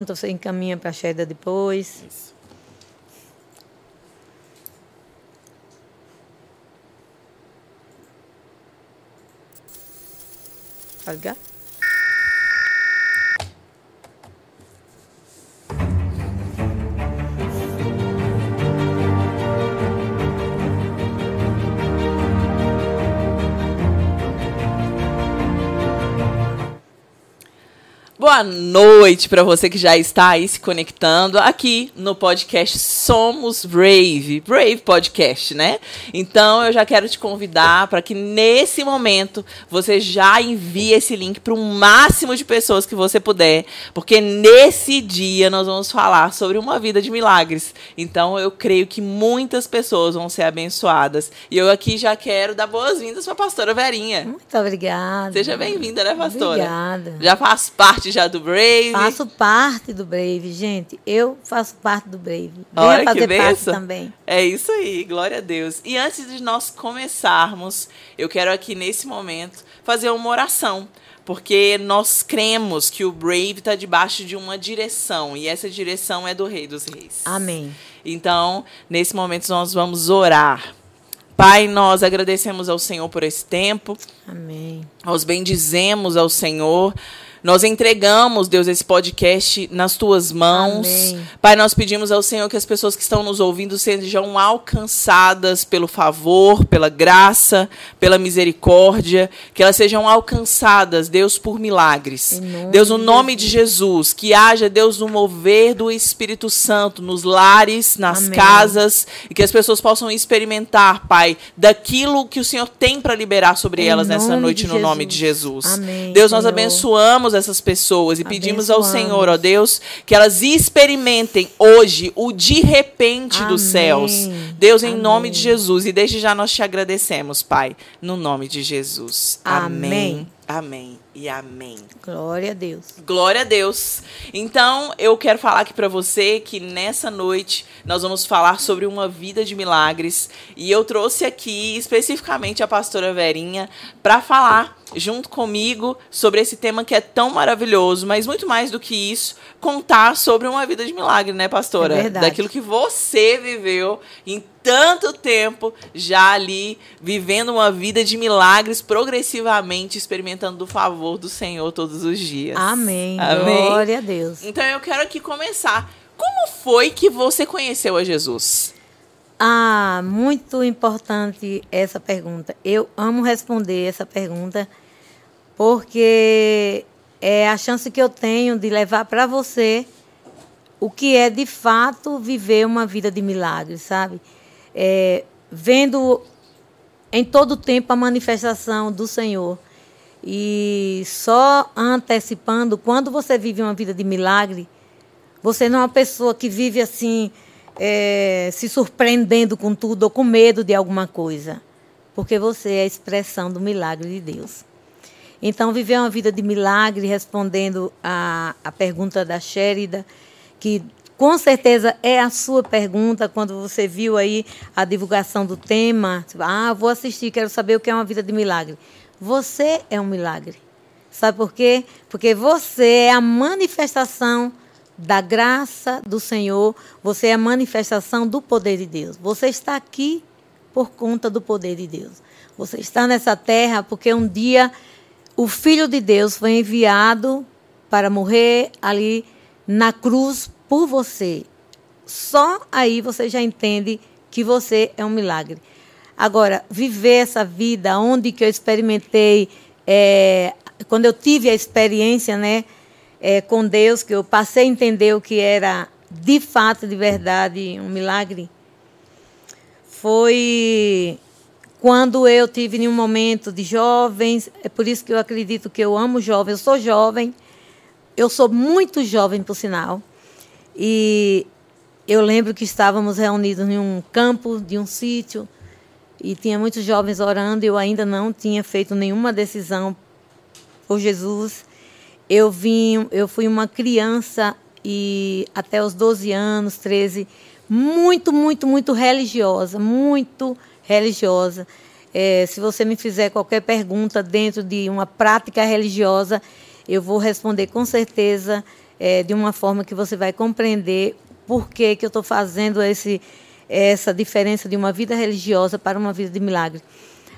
Então você encaminha para a Cheddar depois. Isso. Pode ligar? Boa noite para você que já está aí se conectando aqui no podcast Somos Brave, Brave Podcast, né? Então eu já quero te convidar para que nesse momento você já envie esse link para o máximo de pessoas que você puder, porque nesse dia nós vamos falar sobre uma vida de milagres. Então eu creio que muitas pessoas vão ser abençoadas. E eu aqui já quero dar boas-vindas para a pastora Verinha. Muito obrigada. Seja bem-vinda, né, pastora? Obrigada. Já faz parte já do Brave. Faço parte do Brave, gente. Eu faço parte do Brave. Olha Venha que fazer parte também. É isso aí, glória a Deus. E antes de nós começarmos, eu quero aqui nesse momento fazer uma oração. Porque nós cremos que o Brave está debaixo de uma direção. E essa direção é do Rei dos Reis. Amém. Então, nesse momento, nós vamos orar. Pai, nós agradecemos ao Senhor por esse tempo. Amém. Nós bendizemos ao Senhor. Nós entregamos, Deus, esse podcast nas tuas mãos. Amém. Pai, nós pedimos ao Senhor que as pessoas que estão nos ouvindo sejam alcançadas pelo favor, pela graça, pela misericórdia, que elas sejam alcançadas, Deus, por milagres. Deus, no nome de Jesus, que haja, Deus, um mover do Espírito Santo nos lares, nas Amém. casas, e que as pessoas possam experimentar, Pai, daquilo que o Senhor tem para liberar sobre Em elas nessa noite, no nome de Jesus. Jesus. Amém, Deus, nós Senhor. abençoamos essas pessoas e pedimos ao. Senhor, ó Deus, que elas experimentem hoje o de repente dos Amém. céus. Deus, em Amém. nome de Jesus. E desde já nós te agradecemos, Pai, no nome de Jesus. Amém. Amém e amém. Glória a Deus. Glória a Deus. Então, eu quero falar aqui pra você que nessa noite nós vamos falar sobre uma vida de milagres e eu trouxe aqui especificamente a pastora Verinha para falar junto comigo sobre esse tema que é tão maravilhoso, mas muito mais do que isso, contar sobre uma vida de milagre, né, pastora? É verdade. Daquilo que você viveu em tanto tempo já ali vivendo uma vida de milagres progressivamente experimentando do favor do Senhor todos os dias. Amém. Amém. Glória a Deus. Então eu quero aqui começar. Como foi que você conheceu a Jesus? Ah, muito importante essa pergunta. Eu amo responder essa pergunta porque é a chance que eu tenho de levar para você o que é de fato viver uma vida de milagres, sabe? É, vendo em todo tempo a manifestação do Senhor. E só antecipando, quando você vive uma vida de milagre, você não é uma pessoa que vive assim, é, se surpreendendo com tudo ou com medo de alguma coisa. Porque você é a expressão do milagre de Deus. Então, viver uma vida de milagre, respondendo a, a pergunta da Sherida, que com certeza é a sua pergunta quando você viu aí a divulgação do tema. Ah, vou assistir, quero saber o que é uma vida de milagre. Você é um milagre. Sabe por quê? Porque você é a manifestação da graça do Senhor, você é a manifestação do poder de Deus. Você está aqui por conta do poder de Deus. Você está nessa terra porque um dia o Filho de Deus foi enviado para morrer ali na cruz por você. Só aí você já entende que você é um milagre. Agora, viver essa vida onde que eu experimentei, é, quando eu tive a experiência, né, é, com Deus, que eu passei a entender o que era de fato, de verdade, um milagre, foi quando eu tive em um momento de jovens. É por isso que eu acredito que eu amo jovens. Eu sou jovem, eu sou muito jovem, por sinal. E eu lembro que estávamos reunidos em um campo de um sítio e tinha muitos jovens orando. Eu ainda não tinha feito nenhuma decisão por Jesus. Eu vim, eu fui uma criança e até os 12 anos, 13, muito, muito, muito religiosa, muito religiosa. É, se você me fizer qualquer pergunta dentro de uma prática religiosa, eu vou responder com certeza é, de uma forma que você vai compreender por que, que eu estou fazendo esse, essa diferença de uma vida religiosa para uma vida de milagre.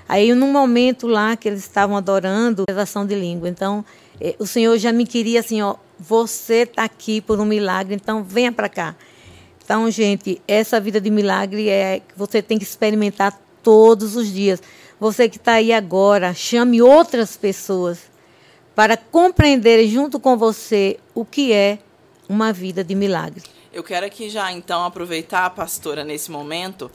Aí, num momento lá que eles estavam adorando, elevação de língua. Então, é, o Senhor já me queria assim, ó, você está aqui por um milagre, então venha para cá. Então, gente, essa vida de milagre é que você tem que experimentar todos os dias. Você que está aí agora, chame outras pessoas para compreenderem junto com você o que é uma vida de milagre. Eu quero aqui já então aproveitar, pastora, nesse momento,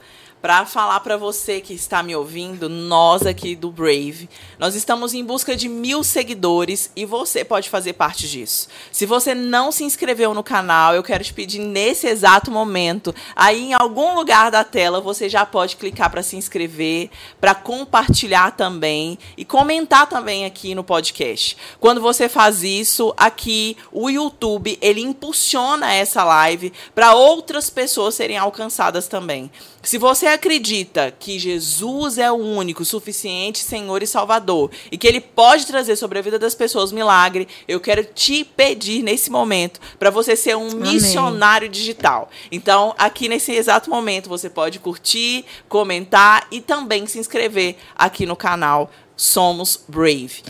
para falar para você que está me ouvindo, nós aqui do Brave, nós estamos em busca de mil seguidores e você pode fazer parte disso. Se você não se inscreveu no canal, eu quero te pedir nesse exato momento, aí em algum lugar da tela você já pode clicar para se inscrever, para compartilhar também e comentar também aqui no podcast. Quando você faz isso, aqui o YouTube ele impulsiona essa live para outras pessoas serem alcançadas também. Se você acredita que Jesus é o único, suficiente Senhor e Salvador e que Ele pode trazer sobre a vida das pessoas milagre, eu quero te pedir nesse momento para você ser um Amém. missionário digital. Então, aqui nesse exato momento, você pode curtir, comentar e também se inscrever aqui no canal Somos Brave.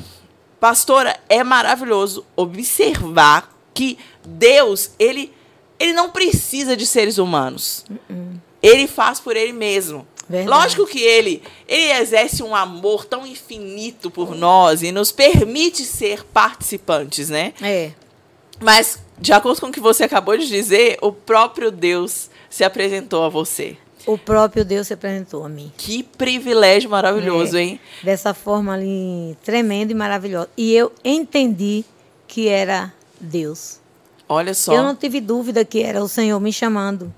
Pastora, é maravilhoso observar que Deus, ele, ele não precisa de seres humanos. Uh -uh ele faz por ele mesmo. Verdade. Lógico que ele, ele exerce um amor tão infinito por nós e nos permite ser participantes, né? É. Mas, de acordo com o que você acabou de dizer, o próprio Deus se apresentou a você. O próprio Deus se apresentou a mim. Que privilégio maravilhoso, é, hein? Dessa forma ali, tremenda e maravilhosa. E eu entendi que era Deus. Olha só. Eu não tive dúvida que era o Senhor me chamando.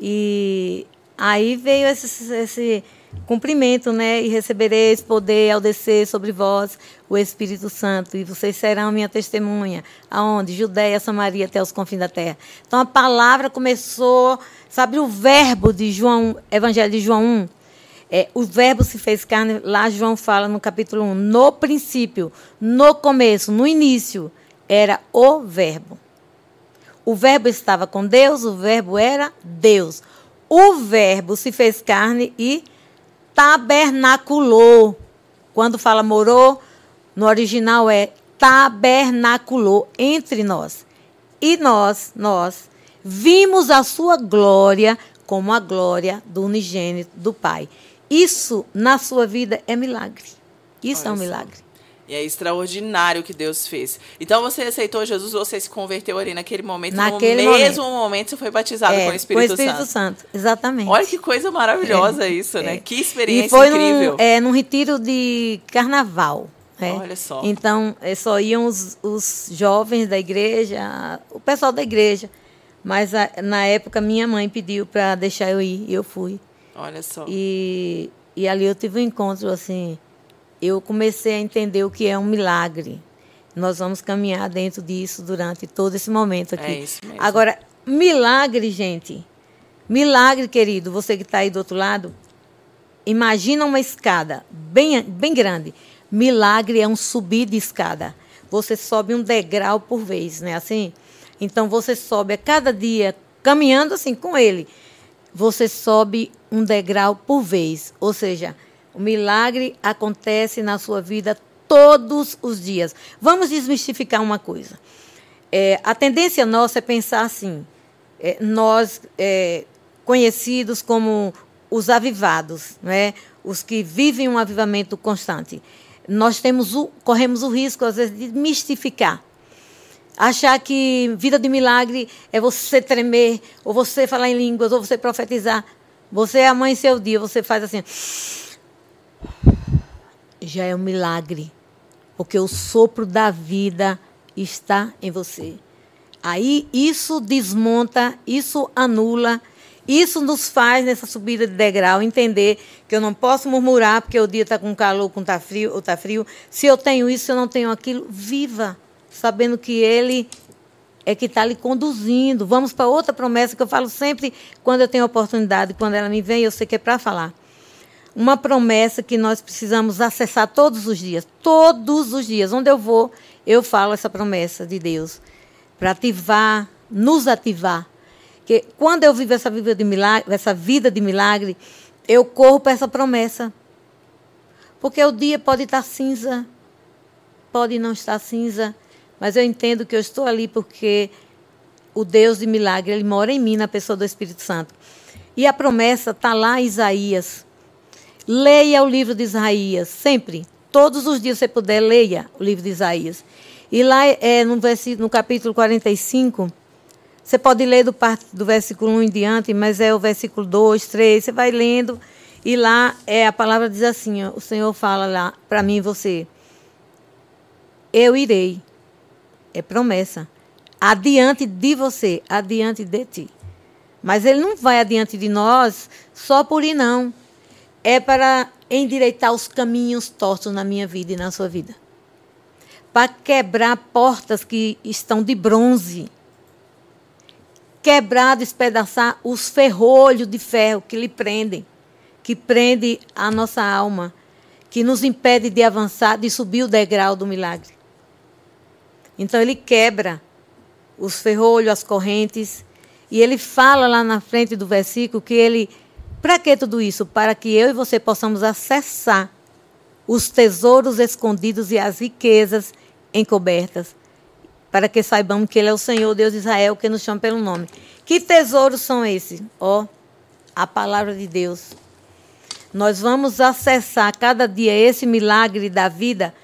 E aí veio esse, esse cumprimento, né? E recebereis poder ao descer sobre vós o Espírito Santo, e vocês serão minha testemunha. Aonde? Judéia, Samaria, até os confins da terra. Então a palavra começou, sabe, o verbo de João, Evangelho de João 1. É, o verbo se fez carne, lá João fala no capítulo 1, no princípio, no começo, no início, era o verbo. O Verbo estava com Deus, o Verbo era Deus. O Verbo se fez carne e tabernaculou. Quando fala morou, no original é tabernaculou entre nós. E nós, nós, vimos a sua glória como a glória do unigênito do Pai. Isso na sua vida é milagre. Isso Olha é um milagre. E é extraordinário o que Deus fez. Então você aceitou Jesus, você se converteu ali naquele momento. Naquele no mesmo momento, momento você foi batizado é, com o Espírito, com o Espírito Santo. Santo. Exatamente. Olha que coisa maravilhosa é, isso, né? é. né? Que experiência e foi incrível. Num, é, num retiro de carnaval. É. Olha só. Então, é, só iam os, os jovens da igreja, o pessoal da igreja. Mas a, na época minha mãe pediu para deixar eu ir e eu fui. Olha só. E, e ali eu tive um encontro assim eu comecei a entender o que é um milagre. Nós vamos caminhar dentro disso durante todo esse momento aqui. É isso mesmo. Agora, milagre, gente. Milagre, querido, você que está aí do outro lado, imagina uma escada bem, bem grande. Milagre é um subir de escada. Você sobe um degrau por vez, né? Assim. Então você sobe a cada dia caminhando assim com ele. Você sobe um degrau por vez, ou seja, o milagre acontece na sua vida todos os dias. Vamos desmistificar uma coisa. É, a tendência nossa é pensar assim: é, nós, é, conhecidos como os avivados, né? os que vivem um avivamento constante, nós temos o, corremos o risco, às vezes, de mistificar. Achar que vida de milagre é você tremer, ou você falar em línguas, ou você profetizar. Você amanhecer o dia, você faz assim já é um milagre, porque o sopro da vida está em você. Aí isso desmonta, isso anula, isso nos faz nessa subida de degrau entender que eu não posso murmurar porque o dia está com calor, com tá frio ou está frio. Se eu tenho isso, se eu não tenho aquilo, viva, sabendo que Ele é que está lhe conduzindo. Vamos para outra promessa que eu falo sempre quando eu tenho oportunidade, quando ela me vem, eu sei que é para falar uma promessa que nós precisamos acessar todos os dias. Todos os dias. Onde eu vou, eu falo essa promessa de Deus. para ativar, nos ativar. Que quando eu vivo essa vida de milagre, essa vida de milagre, eu corro para essa promessa. Porque o dia pode estar cinza, pode não estar cinza, mas eu entendo que eu estou ali porque o Deus de milagre, ele mora em mim, na pessoa do Espírito Santo. E a promessa está lá em Isaías. Leia o livro de Isaías, sempre. Todos os dias, se puder, leia o livro de Isaías. E lá é, no, no capítulo 45, você pode ler do, do versículo 1 em diante, mas é o versículo 2, 3, você vai lendo. E lá é, a palavra diz assim: ó, o Senhor fala lá para mim e você. Eu irei. É promessa. Adiante de você, adiante de ti. Mas ele não vai adiante de nós só por ir, não. É para endireitar os caminhos tortos na minha vida e na sua vida. Para quebrar portas que estão de bronze. Quebrar, despedaçar os ferrolhos de ferro que lhe prendem, que prende a nossa alma, que nos impede de avançar, de subir o degrau do milagre. Então ele quebra os ferrolhos, as correntes, e ele fala lá na frente do versículo que ele. Para que tudo isso? Para que eu e você possamos acessar os tesouros escondidos e as riquezas encobertas. Para que saibamos que Ele é o Senhor, Deus de Israel, que nos chama pelo nome. Que tesouros são esses? Ó, oh, a palavra de Deus. Nós vamos acessar cada dia esse milagre da vida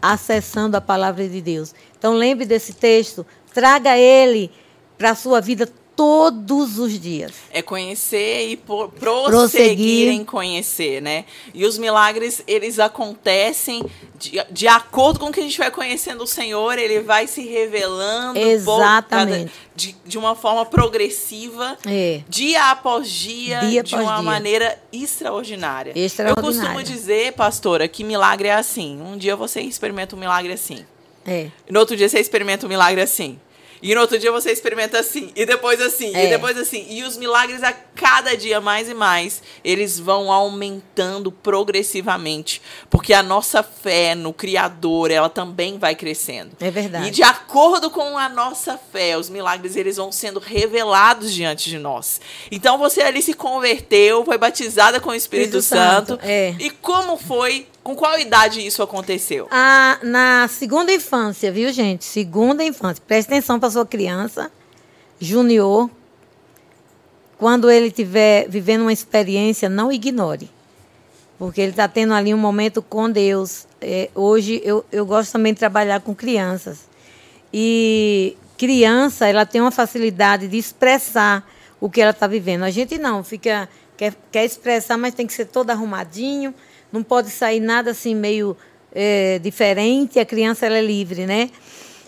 acessando a palavra de Deus. Então lembre desse texto, traga ele para a sua vida todos os dias. É conhecer e prosseguir, prosseguir, em conhecer, né? E os milagres, eles acontecem de, de acordo com o que a gente vai conhecendo o Senhor, ele vai se revelando Exatamente. Cada, de, de uma forma progressiva, é. dia após dia, dia de após uma dia. maneira extraordinária. extraordinária. Eu costumo dizer, pastora, que milagre é assim. Um dia você experimenta um milagre assim. É. No outro dia você experimenta um milagre assim. E no outro dia você experimenta assim, e depois assim, É. e depois assim. E os milagres a cada dia mais e mais, eles vão aumentando progressivamente. Porque a nossa fé no Criador, ela também vai crescendo. É verdade. E de acordo com a nossa fé, os milagres eles vão sendo revelados diante de nós. Então você ali se converteu, foi batizada com o Espírito, Espírito Santo, Santo. é. E como foi? Com qual idade isso aconteceu? Ah, na segunda infância, viu, gente? Segunda infância. Preste atenção para sua criança, junior. Quando ele estiver vivendo uma experiência, não ignore. Porque ele está tendo ali um momento com Deus. É, hoje eu, eu gosto também de trabalhar com crianças. E criança, ela tem uma facilidade de expressar o que ela está vivendo. A gente não, fica quer, quer expressar, mas tem que ser todo arrumadinho, não pode sair nada assim meio é, diferente. A criança ela é livre, né?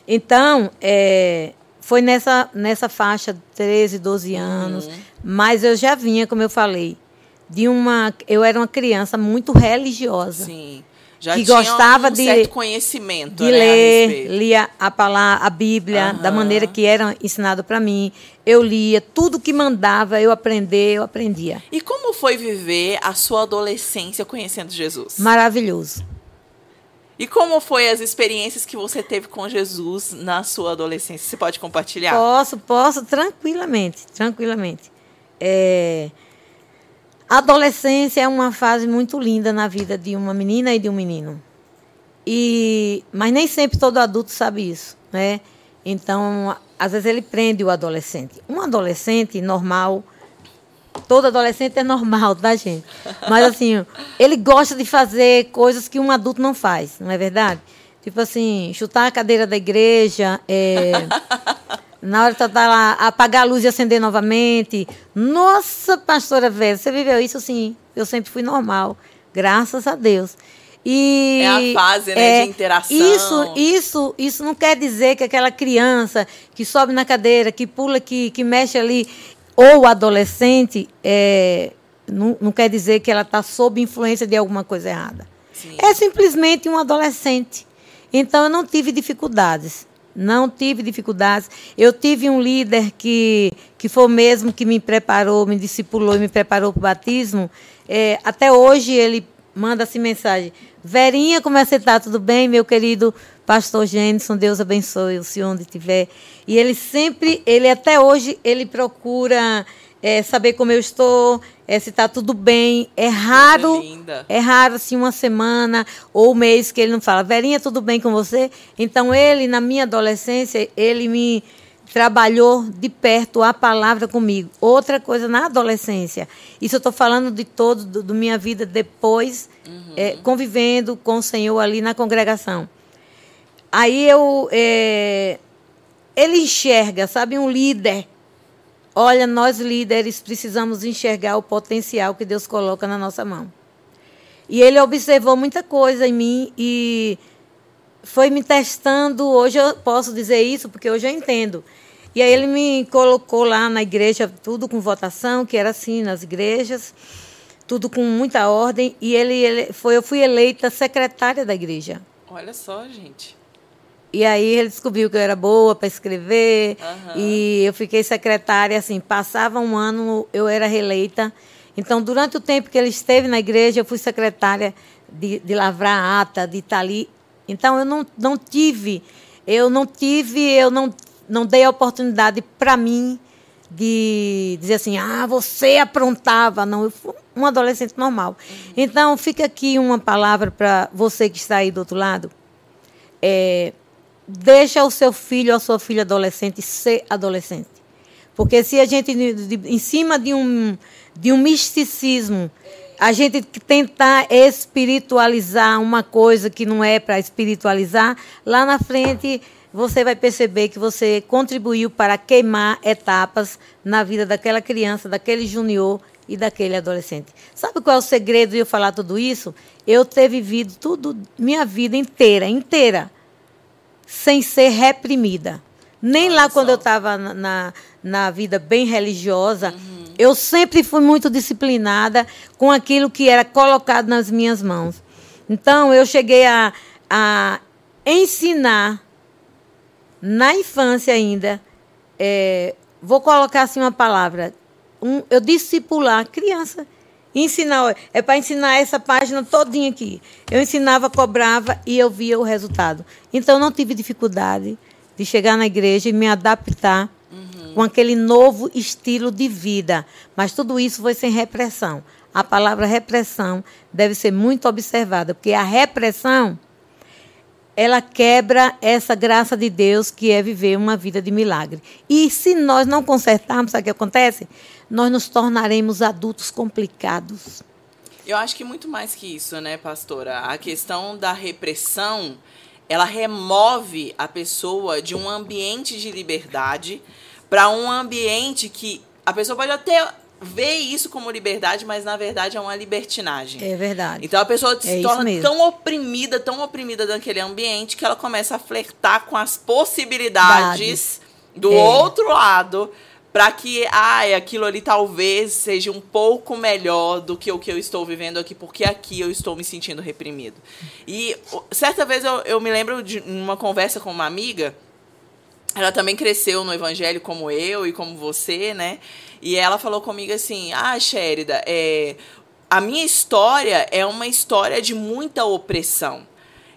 Então, é, foi nessa, nessa faixa de 13, 12 anos, mas eu já vinha, como eu falei, de uma. Eu era uma criança muito religiosa. Sim. Já Que tinha gostava um de- certo conhecimento, de né, a ler, respeito. lia a palavra, a Bíblia, da Aham. maneira que era ensinado para mim. Eu lia, tudo que mandava eu aprender, eu aprendia. E como foi viver a sua adolescência conhecendo Jesus? Maravilhoso. E como foi as experiências que você teve com Jesus na sua adolescência? Você pode compartilhar? Posso, posso, tranquilamente, tranquilamente. É, a adolescência é uma fase muito linda na vida de uma menina e de um menino. E, mas nem sempre todo adulto sabe isso, né? Então, às vezes ele prende o adolescente. Um adolescente normal, todo adolescente é normal, tá, gente? Mas assim, ele gosta de fazer coisas que um adulto não faz, não é verdade? Tipo assim, chutar a cadeira da igreja, é, na hora de tá lá, apagar a luz e acender novamente. Nossa, pastora velha, você viveu isso sim. Eu sempre fui normal, graças a Deus. E É a fase, né, de interação. Isso, isso, isso não quer dizer que aquela criança que sobe na cadeira, que pula, que, que mexe ali, ou adolescente, é, não, não quer dizer que ela está sob influência de alguma coisa errada. Sim. É simplesmente um adolescente. Então eu não tive dificuldades. Não tive dificuldades. Eu tive um líder que, que foi o mesmo que me preparou, me discipulou e me preparou para o batismo. É, até hoje ele manda assim mensagem. Verinha, como é que você está? Tudo bem, meu querido pastor Gênison? Deus abençoe o senhor onde estiver. E ele sempre, ele até hoje, ele procura é, saber como eu estou, é, se está tudo bem. É raro, é raro assim uma semana ou um mês que ele não fala, Verinha, tudo bem com você? Então ele, na minha adolescência, ele me trabalhou de perto a palavra comigo. Outra coisa na adolescência. Isso eu estou falando de todo, do, do, minha vida depois, uhum. é, convivendo com o Senhor ali na congregação. Aí eu. É, ele enxerga, sabe, um líder Olha, nós líderes precisamos enxergar o potencial que Deus coloca na nossa mão. E ele observou muita coisa em mim e foi me testando. Hoje eu posso dizer isso porque hoje eu entendo. E aí ele me colocou lá na igreja, tudo com votação, que era assim nas igrejas, tudo com muita ordem. E ele, ele foi, eu fui eleita secretária da igreja. Olha só, gente. E aí ele descobriu que eu era boa para escrever. Uhum. E eu fiquei secretária, assim, passava um ano, eu era reeleita. Então, durante o tempo que ele esteve na igreja, eu fui secretária de, de lavrar ata, de estar ali. Então, eu não, não tive, eu não tive, eu não, não dei a oportunidade para mim de dizer assim, ah, você aprontava. Não, eu fui um adolescente normal. Uhum. Então, fica aqui uma palavra para você que está aí do outro lado. É, deixa o seu filho ou a sua filha adolescente ser adolescente. Porque se a gente, em cima de um, de um misticismo, a gente tentar espiritualizar uma coisa que não é para espiritualizar, lá na frente você vai perceber que você contribuiu para queimar etapas na vida daquela criança, daquele junior e daquele adolescente. Sabe qual é o segredo de eu falar tudo isso? Eu ter vivido tudo, minha vida inteira, inteira, sem ser reprimida. Nem Olha lá só. quando eu estava na, na, na, vida bem religiosa, uhum. eu sempre fui muito disciplinada com aquilo que era colocado nas minhas mãos. Então, eu cheguei a, a ensinar, na infância ainda, é, vou colocar assim uma palavra, um, eu discipular criança ensinar, é para ensinar essa página todinha aqui. Eu ensinava, cobrava e eu via o resultado. Então não tive dificuldade de chegar na igreja e me adaptar uhum. com aquele novo estilo de vida. Mas tudo isso foi sem repressão. A palavra repressão deve ser muito observada, porque a repressão ela quebra essa graça de Deus que é viver uma vida de milagre. E se nós não consertarmos, o que acontece? Nós nos tornaremos adultos complicados. Eu acho que muito mais que isso, né, pastora? A questão da repressão, ela remove a pessoa de um ambiente de liberdade para um ambiente que a pessoa pode até vê isso como liberdade, mas na verdade é uma libertinagem. É verdade. Então a pessoa se é torna tão oprimida, tão oprimida daquele ambiente que ela começa a flertar com as possibilidades Dades. do é. outro lado para que ah, aquilo ali talvez seja um pouco melhor do que o que eu estou vivendo aqui, porque aqui eu estou me sentindo reprimido. E certa vez eu, eu me lembro de uma conversa com uma amiga, ela também cresceu no evangelho como eu e como você, né? E ela falou comigo assim: Ah, Sherida, é, a minha história é uma história de muita opressão.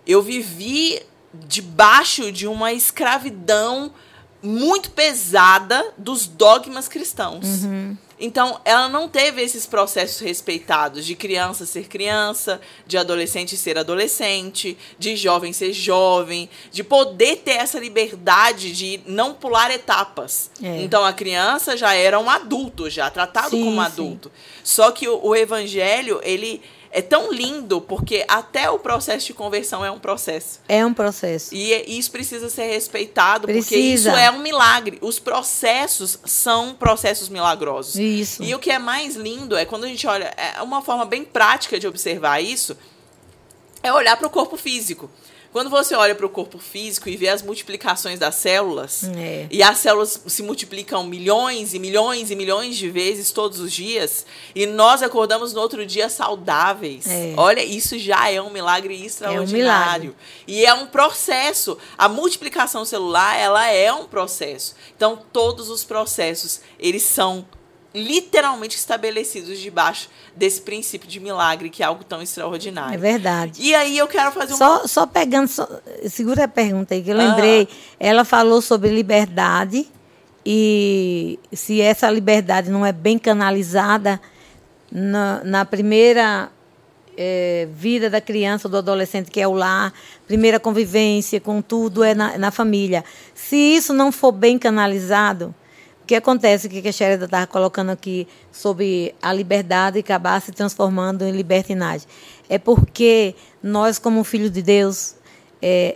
Eu vivi debaixo de uma escravidão muito pesada dos dogmas cristãos. Uhum. Então, ela não teve esses processos respeitados de criança ser criança, de adolescente ser adolescente, de jovem ser jovem, de poder ter essa liberdade de não pular etapas. É. Então, a criança já era um adulto, já tratado sim, como adulto. Sim. Só que o, o evangelho, ele é tão lindo porque até o processo de conversão é um processo. É um processo. E é, isso precisa ser respeitado precisa. porque isso é um milagre. Os processos são processos milagrosos. Isso. E o que é mais lindo é quando a gente olha, é uma forma bem prática de observar isso, é olhar para o corpo físico. Quando você olha para o corpo físico e vê as multiplicações das células, é. e as células se multiplicam milhões e milhões e milhões de vezes todos os dias, e nós acordamos no outro dia saudáveis. É. Olha, isso já é um milagre extraordinário. É um milagre. E é um processo. A multiplicação celular, ela é um processo. Então, todos os processos, eles são literalmente estabelecidos debaixo desse princípio de milagre, que é algo tão extraordinário. É verdade. E aí eu quero fazer um. Só, só pegando, só, segura a pergunta aí, que eu lembrei. Ah. Ela falou sobre liberdade e se essa liberdade não é bem canalizada na, na primeira é, vida da criança ou do adolescente, que é o lar, primeira convivência com tudo é na, na família. Se isso não for bem canalizado, que acontece, que a Sherida estava colocando aqui sobre a liberdade acabar se transformando em libertinagem? É porque nós, como filhos de Deus, é,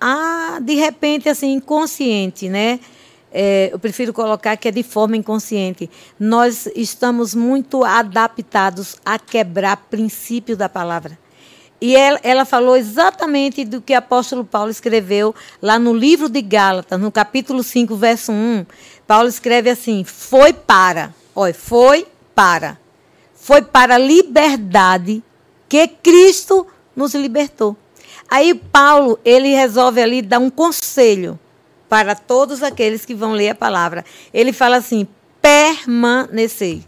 há, de repente, assim, inconsciente, né? É, eu prefiro colocar que é de forma inconsciente. Nós estamos muito adaptados a quebrar princípio da palavra. E ela, ela, falou exatamente do que o apóstolo Paulo escreveu lá no livro de Gálatas, no capítulo 5, verso 1. Paulo escreve assim: Foi para, olha, foi para. Foi para a liberdade que Cristo nos libertou. Aí Paulo, ele resolve ali dar um conselho para todos aqueles que vão ler a palavra. Ele fala assim: permanecei.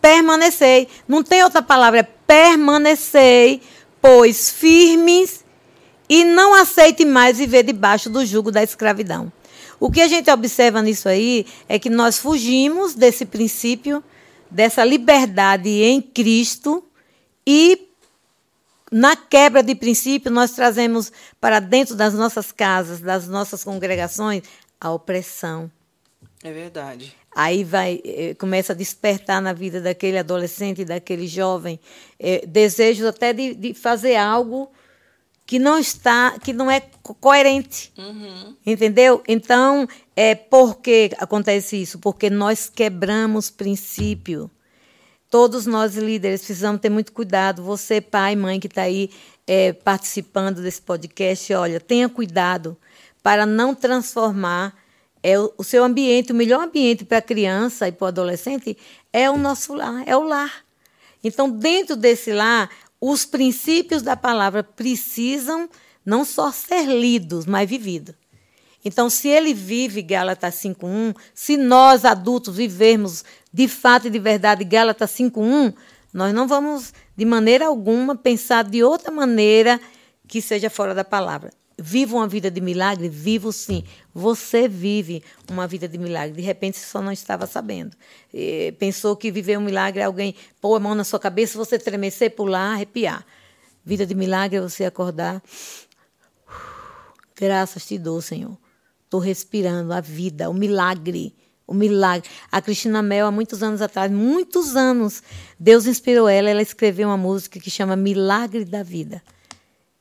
Permanecei. Não tem outra palavra, é permanecei, pois firmes e não aceite mais viver debaixo do jugo da escravidão. O que a gente observa nisso aí é que nós fugimos desse princípio, dessa liberdade em Cristo e na quebra de princípio, nós trazemos para dentro das nossas casas, das nossas congregações, a opressão. É verdade. Aí vai, eh, começa a despertar na vida daquele adolescente, daquele jovem, eh, desejos até de, de, fazer algo que não está, que não é coerente. Uhum. Entendeu? Então, é por que acontece isso? Porque nós quebramos princípio. Todos nós líderes precisamos ter muito cuidado. Você, pai, mãe, que está aí é, participando desse podcast, olha, tenha cuidado para não transformar é, o, seu ambiente, o melhor ambiente para a criança e para o adolescente é o nosso lar, é o lar. Então, dentro desse lar, os princípios da palavra precisam não só ser lidos, mas vividos. Então, se ele vive Gálatas 5.1, se nós adultos vivermos de fato e de verdade Gálatas 5.1, nós não vamos, de maneira alguma, pensar de outra maneira que seja fora da palavra. Vivo uma vida de milagre? Vivo sim. Você vive uma vida de milagre. De repente, você só não estava sabendo. E pensou que viver um milagre é alguém pôr a mão na sua cabeça, você tremecer, pular, arrepiar. Vida de milagre é você acordar. Graças te dou, Senhor. Estou respirando a vida, o milagre. O milagre. A Cristina Mel, há muitos anos atrás, muitos anos, Deus inspirou ela, ela escreveu uma música que chama Milagre da Vida.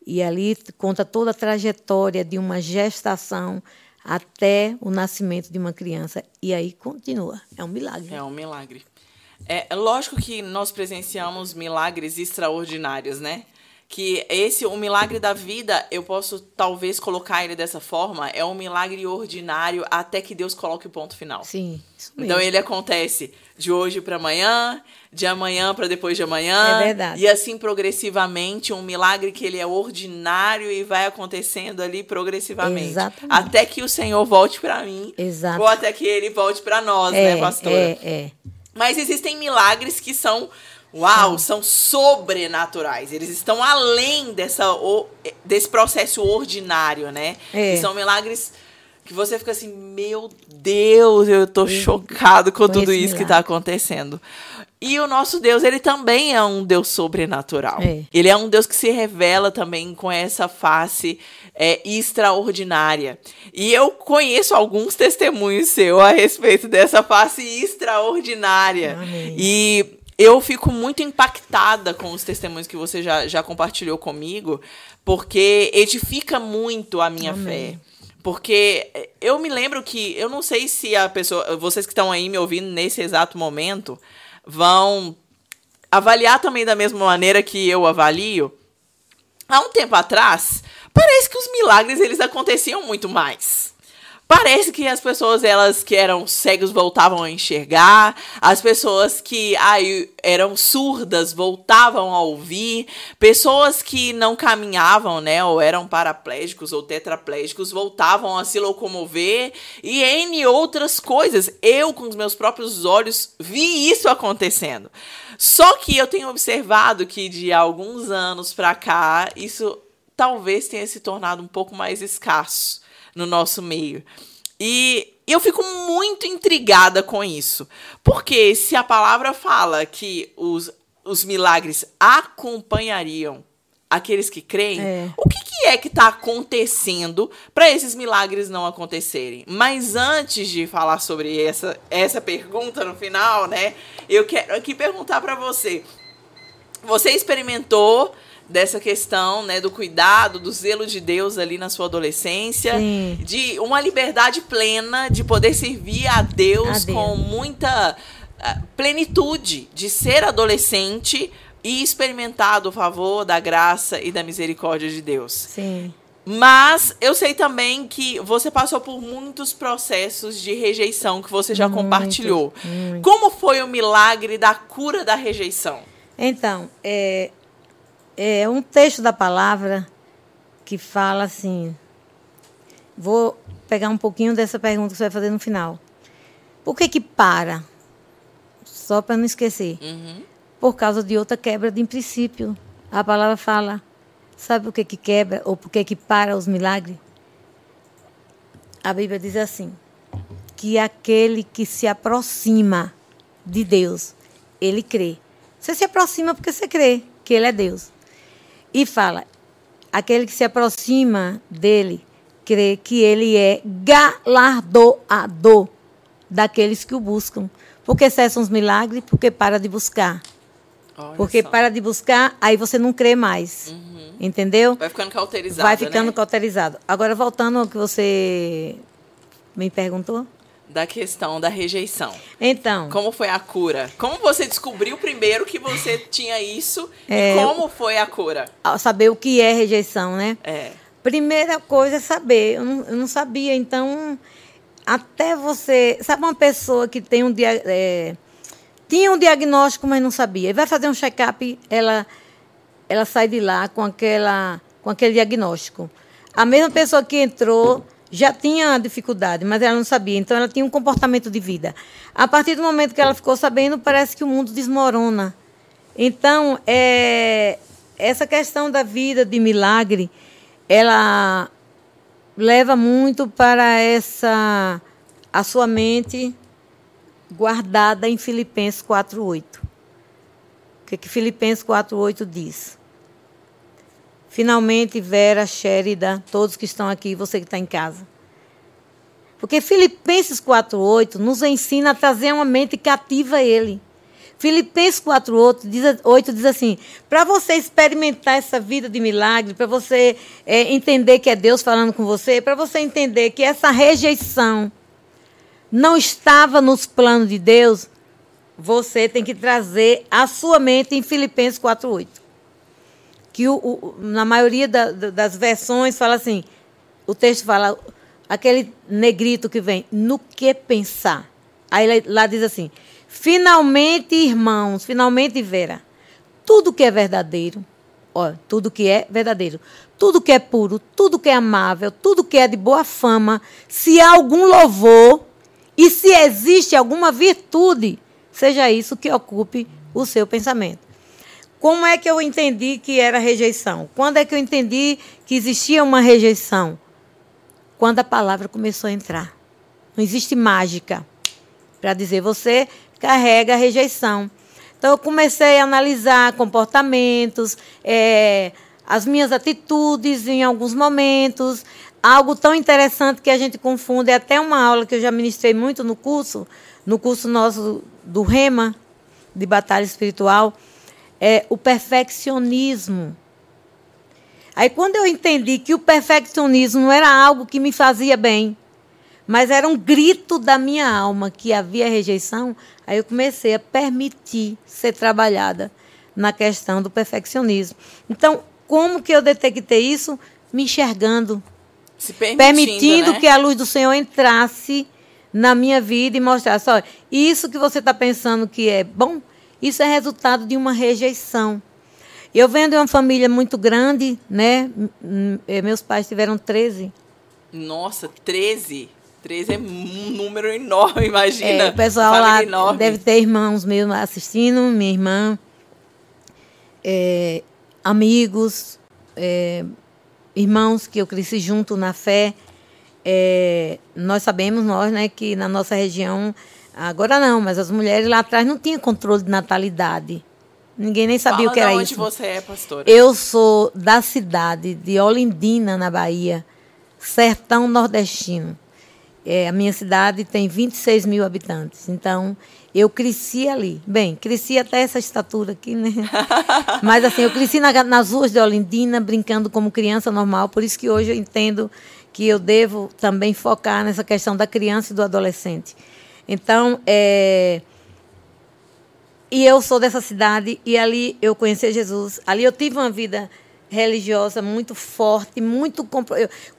E ali conta toda a trajetória de uma gestação até o nascimento de uma criança. E aí continua. É um milagre. É um milagre. É, é lógico que nós presenciamos milagres extraordinários, né? Que esse o milagre da vida, eu posso talvez colocar ele dessa forma, é um milagre ordinário até que Deus coloque o ponto final. Sim. Então ele acontece de hoje para amanhã, de amanhã para depois de amanhã, é verdade. e assim progressivamente, um milagre que ele é ordinário e vai acontecendo ali progressivamente, Exatamente. até que o Senhor volte para mim, Exato. ou até que ele volte para nós, é, né, pastora? É, é. Mas existem milagres que são Uau, são sobrenaturais. Eles estão além dessa, desse processo ordinário, né? É. São milagres que você fica assim, meu Deus, eu tô chocado com tudo isso que está acontecendo. E o nosso Deus, ele também é um Deus sobrenatural. É. Ele é um Deus que se revela também com essa face é, extraordinária. E eu conheço alguns testemunhos seu a respeito dessa face extraordinária. Amém. E eu fico muito impactada com os testemunhos que você já, já compartilhou comigo, porque edifica muito a minha Amém. fé. Porque eu me lembro que, eu não sei se a pessoa, vocês que estão aí me ouvindo nesse exato momento, vão avaliar também da mesma maneira que eu avalio. Há um tempo atrás, parece que os milagres eles aconteciam muito mais. Parece que as pessoas elas que eram cegos voltavam a enxergar, as pessoas que ai, eram surdas voltavam a ouvir, pessoas que não caminhavam, né, ou eram paraplégicos ou tetraplégicos voltavam a se locomover e N outras coisas. Eu com os meus próprios olhos vi isso acontecendo. Só que eu tenho observado que de alguns anos para cá isso talvez tenha se tornado um pouco mais escasso no nosso meio. E eu fico muito intrigada com isso. Porque se a palavra fala que os, os milagres acompanhariam aqueles que creem, é. o que, que, é que está acontecendo para esses milagres não acontecerem? Mas antes de falar sobre essa, essa pergunta no final, né, eu quero aqui perguntar para você. Você experimentou dessa questão, né, do cuidado, do zelo de Deus ali na sua adolescência, Sim. de uma liberdade plena de poder servir a Deus, a Deus. com muita uh, plenitude, de ser adolescente e experimentar do favor, da graça e da misericórdia de Deus. Sim. Mas eu sei também que você passou por muitos processos de rejeição que você já muito, compartilhou. Muito. Como foi o milagre da cura da rejeição? Então, é, é um texto da palavra que fala assim. Vou pegar um pouquinho dessa pergunta que você vai fazer no final. Por que que para? Só para não esquecer. Uhum. Por causa de outra quebra de princípio. A palavra fala. Sabe por que que quebra ou por que que para os milagres? A Bíblia diz assim: que aquele que se aproxima de Deus, ele crê. Você se aproxima porque você crê que ele é Deus e fala: aquele que se aproxima dele crê que ele é galardoador daqueles que o buscam. Porque cessam os milagres? Porque para de buscar. Olha porque só. para de buscar, aí você não crê mais. Uhum. Entendeu? Vai ficando cauterizado. Vai ficando né? cauterizado. Agora, voltando ao que você me perguntou da questão da rejeição. Então. Como foi a cura? Como você descobriu primeiro que você tinha isso é, e como foi a cura? Saber o que é rejeição, né? É. Primeira coisa é saber. Eu não, eu não sabia, então até você. Sabe uma pessoa que tem um é, tinha um diagnóstico, mas não sabia. E vai fazer um check-up, ela, ela sai de lá com, aquela, com aquele diagnóstico. A mesma pessoa que entrou já tinha dificuldade, mas ela não sabia. Então, ela tinha um comportamento de vida. A partir do momento que ela ficou sabendo, parece que o mundo desmorona. Então, é, essa questão da vida de milagre, ela leva muito para essa a sua mente guardada em Filipenses 4:8. O que, que Filipenses 4:8 diz? Finalmente, Vera, Sherida, todos que estão aqui, você que está em casa. Porque Filipenses 4,8 nos ensina a trazer uma mente cativa a Ele. Filipenses 4,8 diz, 8 diz assim: para você experimentar essa vida de milagre, para você é, entender que é Deus falando com você, para você entender que essa rejeição não estava nos planos de Deus, você tem que trazer a sua mente em Filipenses 4,8 que o, o, na maioria da, das versões fala assim, o texto fala, aquele negrito que vem, no que pensar. Aí lá diz assim, finalmente, irmãos, finalmente, Vera, tudo que é verdadeiro, ó, tudo que é verdadeiro, tudo que é puro, tudo que é amável, tudo que é de boa fama, se há algum louvor e se existe alguma virtude, seja isso que ocupe o seu pensamento. Como é que eu entendi que era rejeição? Quando é que eu entendi que existia uma rejeição? Quando a palavra começou a entrar. Não existe mágica para dizer você carrega a rejeição. Então eu comecei a analisar comportamentos, é, as minhas atitudes em alguns momentos. Algo tão interessante que a gente confunde, é até uma aula que eu já ministrei muito no curso, no curso nosso do REMA, de Batalha Espiritual é, o perfeccionismo. Aí, quando eu entendi que o perfeccionismo não era algo que me fazia bem, mas era um grito da minha alma que havia rejeição, aí eu comecei a permitir ser trabalhada na questão do perfeccionismo. Então, como que eu detectei isso? Me enxergando. Se permitindo, permitindo né? que a luz do Senhor entrasse na minha vida e mostrasse, olha, isso que você está pensando que é bom, isso é resultado de uma rejeição. Eu venho de uma família muito grande, né? Meus pais tiveram 13. Nossa, 13. 13 é um número enorme, imagina. É, o pessoal lá enorme. deve ter irmãos meus assistindo, minha irmã, é, amigos, é, irmãos que eu cresci junto na fé. É, nós sabemos, nós, né, que na nossa região, agora não, mas as mulheres lá atrás não tinham controle de natalidade. Ninguém nem sabia Fala o que era de onde isso. você é, pastora. Eu sou da cidade de Olindina, na Bahia, sertão nordestino. É, a minha cidade tem 26 mil habitantes. Então, eu cresci ali. Bem, cresci até essa estatura aqui, né? Mas, assim, eu cresci na- nas ruas de Olindina, brincando como criança normal. Por isso que hoje eu entendo que eu devo também focar nessa questão da criança e do adolescente. Então, é, e eu sou dessa cidade e ali eu conheci Jesus. Ali eu tive uma vida religiosa muito forte, muito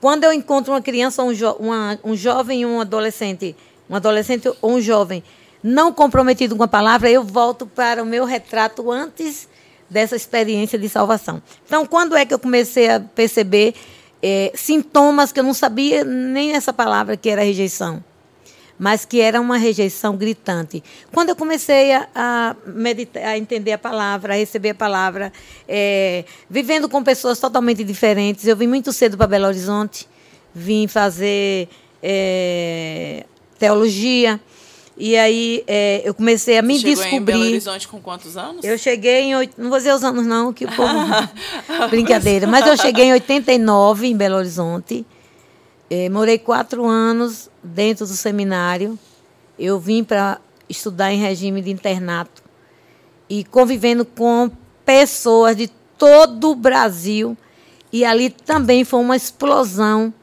quando eu encontro uma criança, um, jo uma, um jovem e um adolescente, um adolescente ou um jovem não comprometido com a palavra, eu volto para o meu retrato antes dessa experiência de salvação. Então, quando é que eu comecei a perceber eh, sintomas que eu não sabia nem essa palavra que era rejeição? Mas que era uma rejeição gritante. Quando eu comecei a, a meditar, a entender a palavra, a receber a palavra, é, vivendo com pessoas totalmente diferentes, eu vim muito cedo para Belo Horizonte, vim fazer é, teologia, e aí é, eu comecei a me Chegou em Belo descobrir. Horizonte com quantos anos? Eu cheguei em. Não vou dizer os anos, não, que o povo. Brincadeira. Mas eu cheguei em 89 em Belo Horizonte. Eh, morei quatro anos dentro do seminário. Eu vim para estudar em regime de internato e convivendo com pessoas de todo o Brasil. E ali também foi uma explosão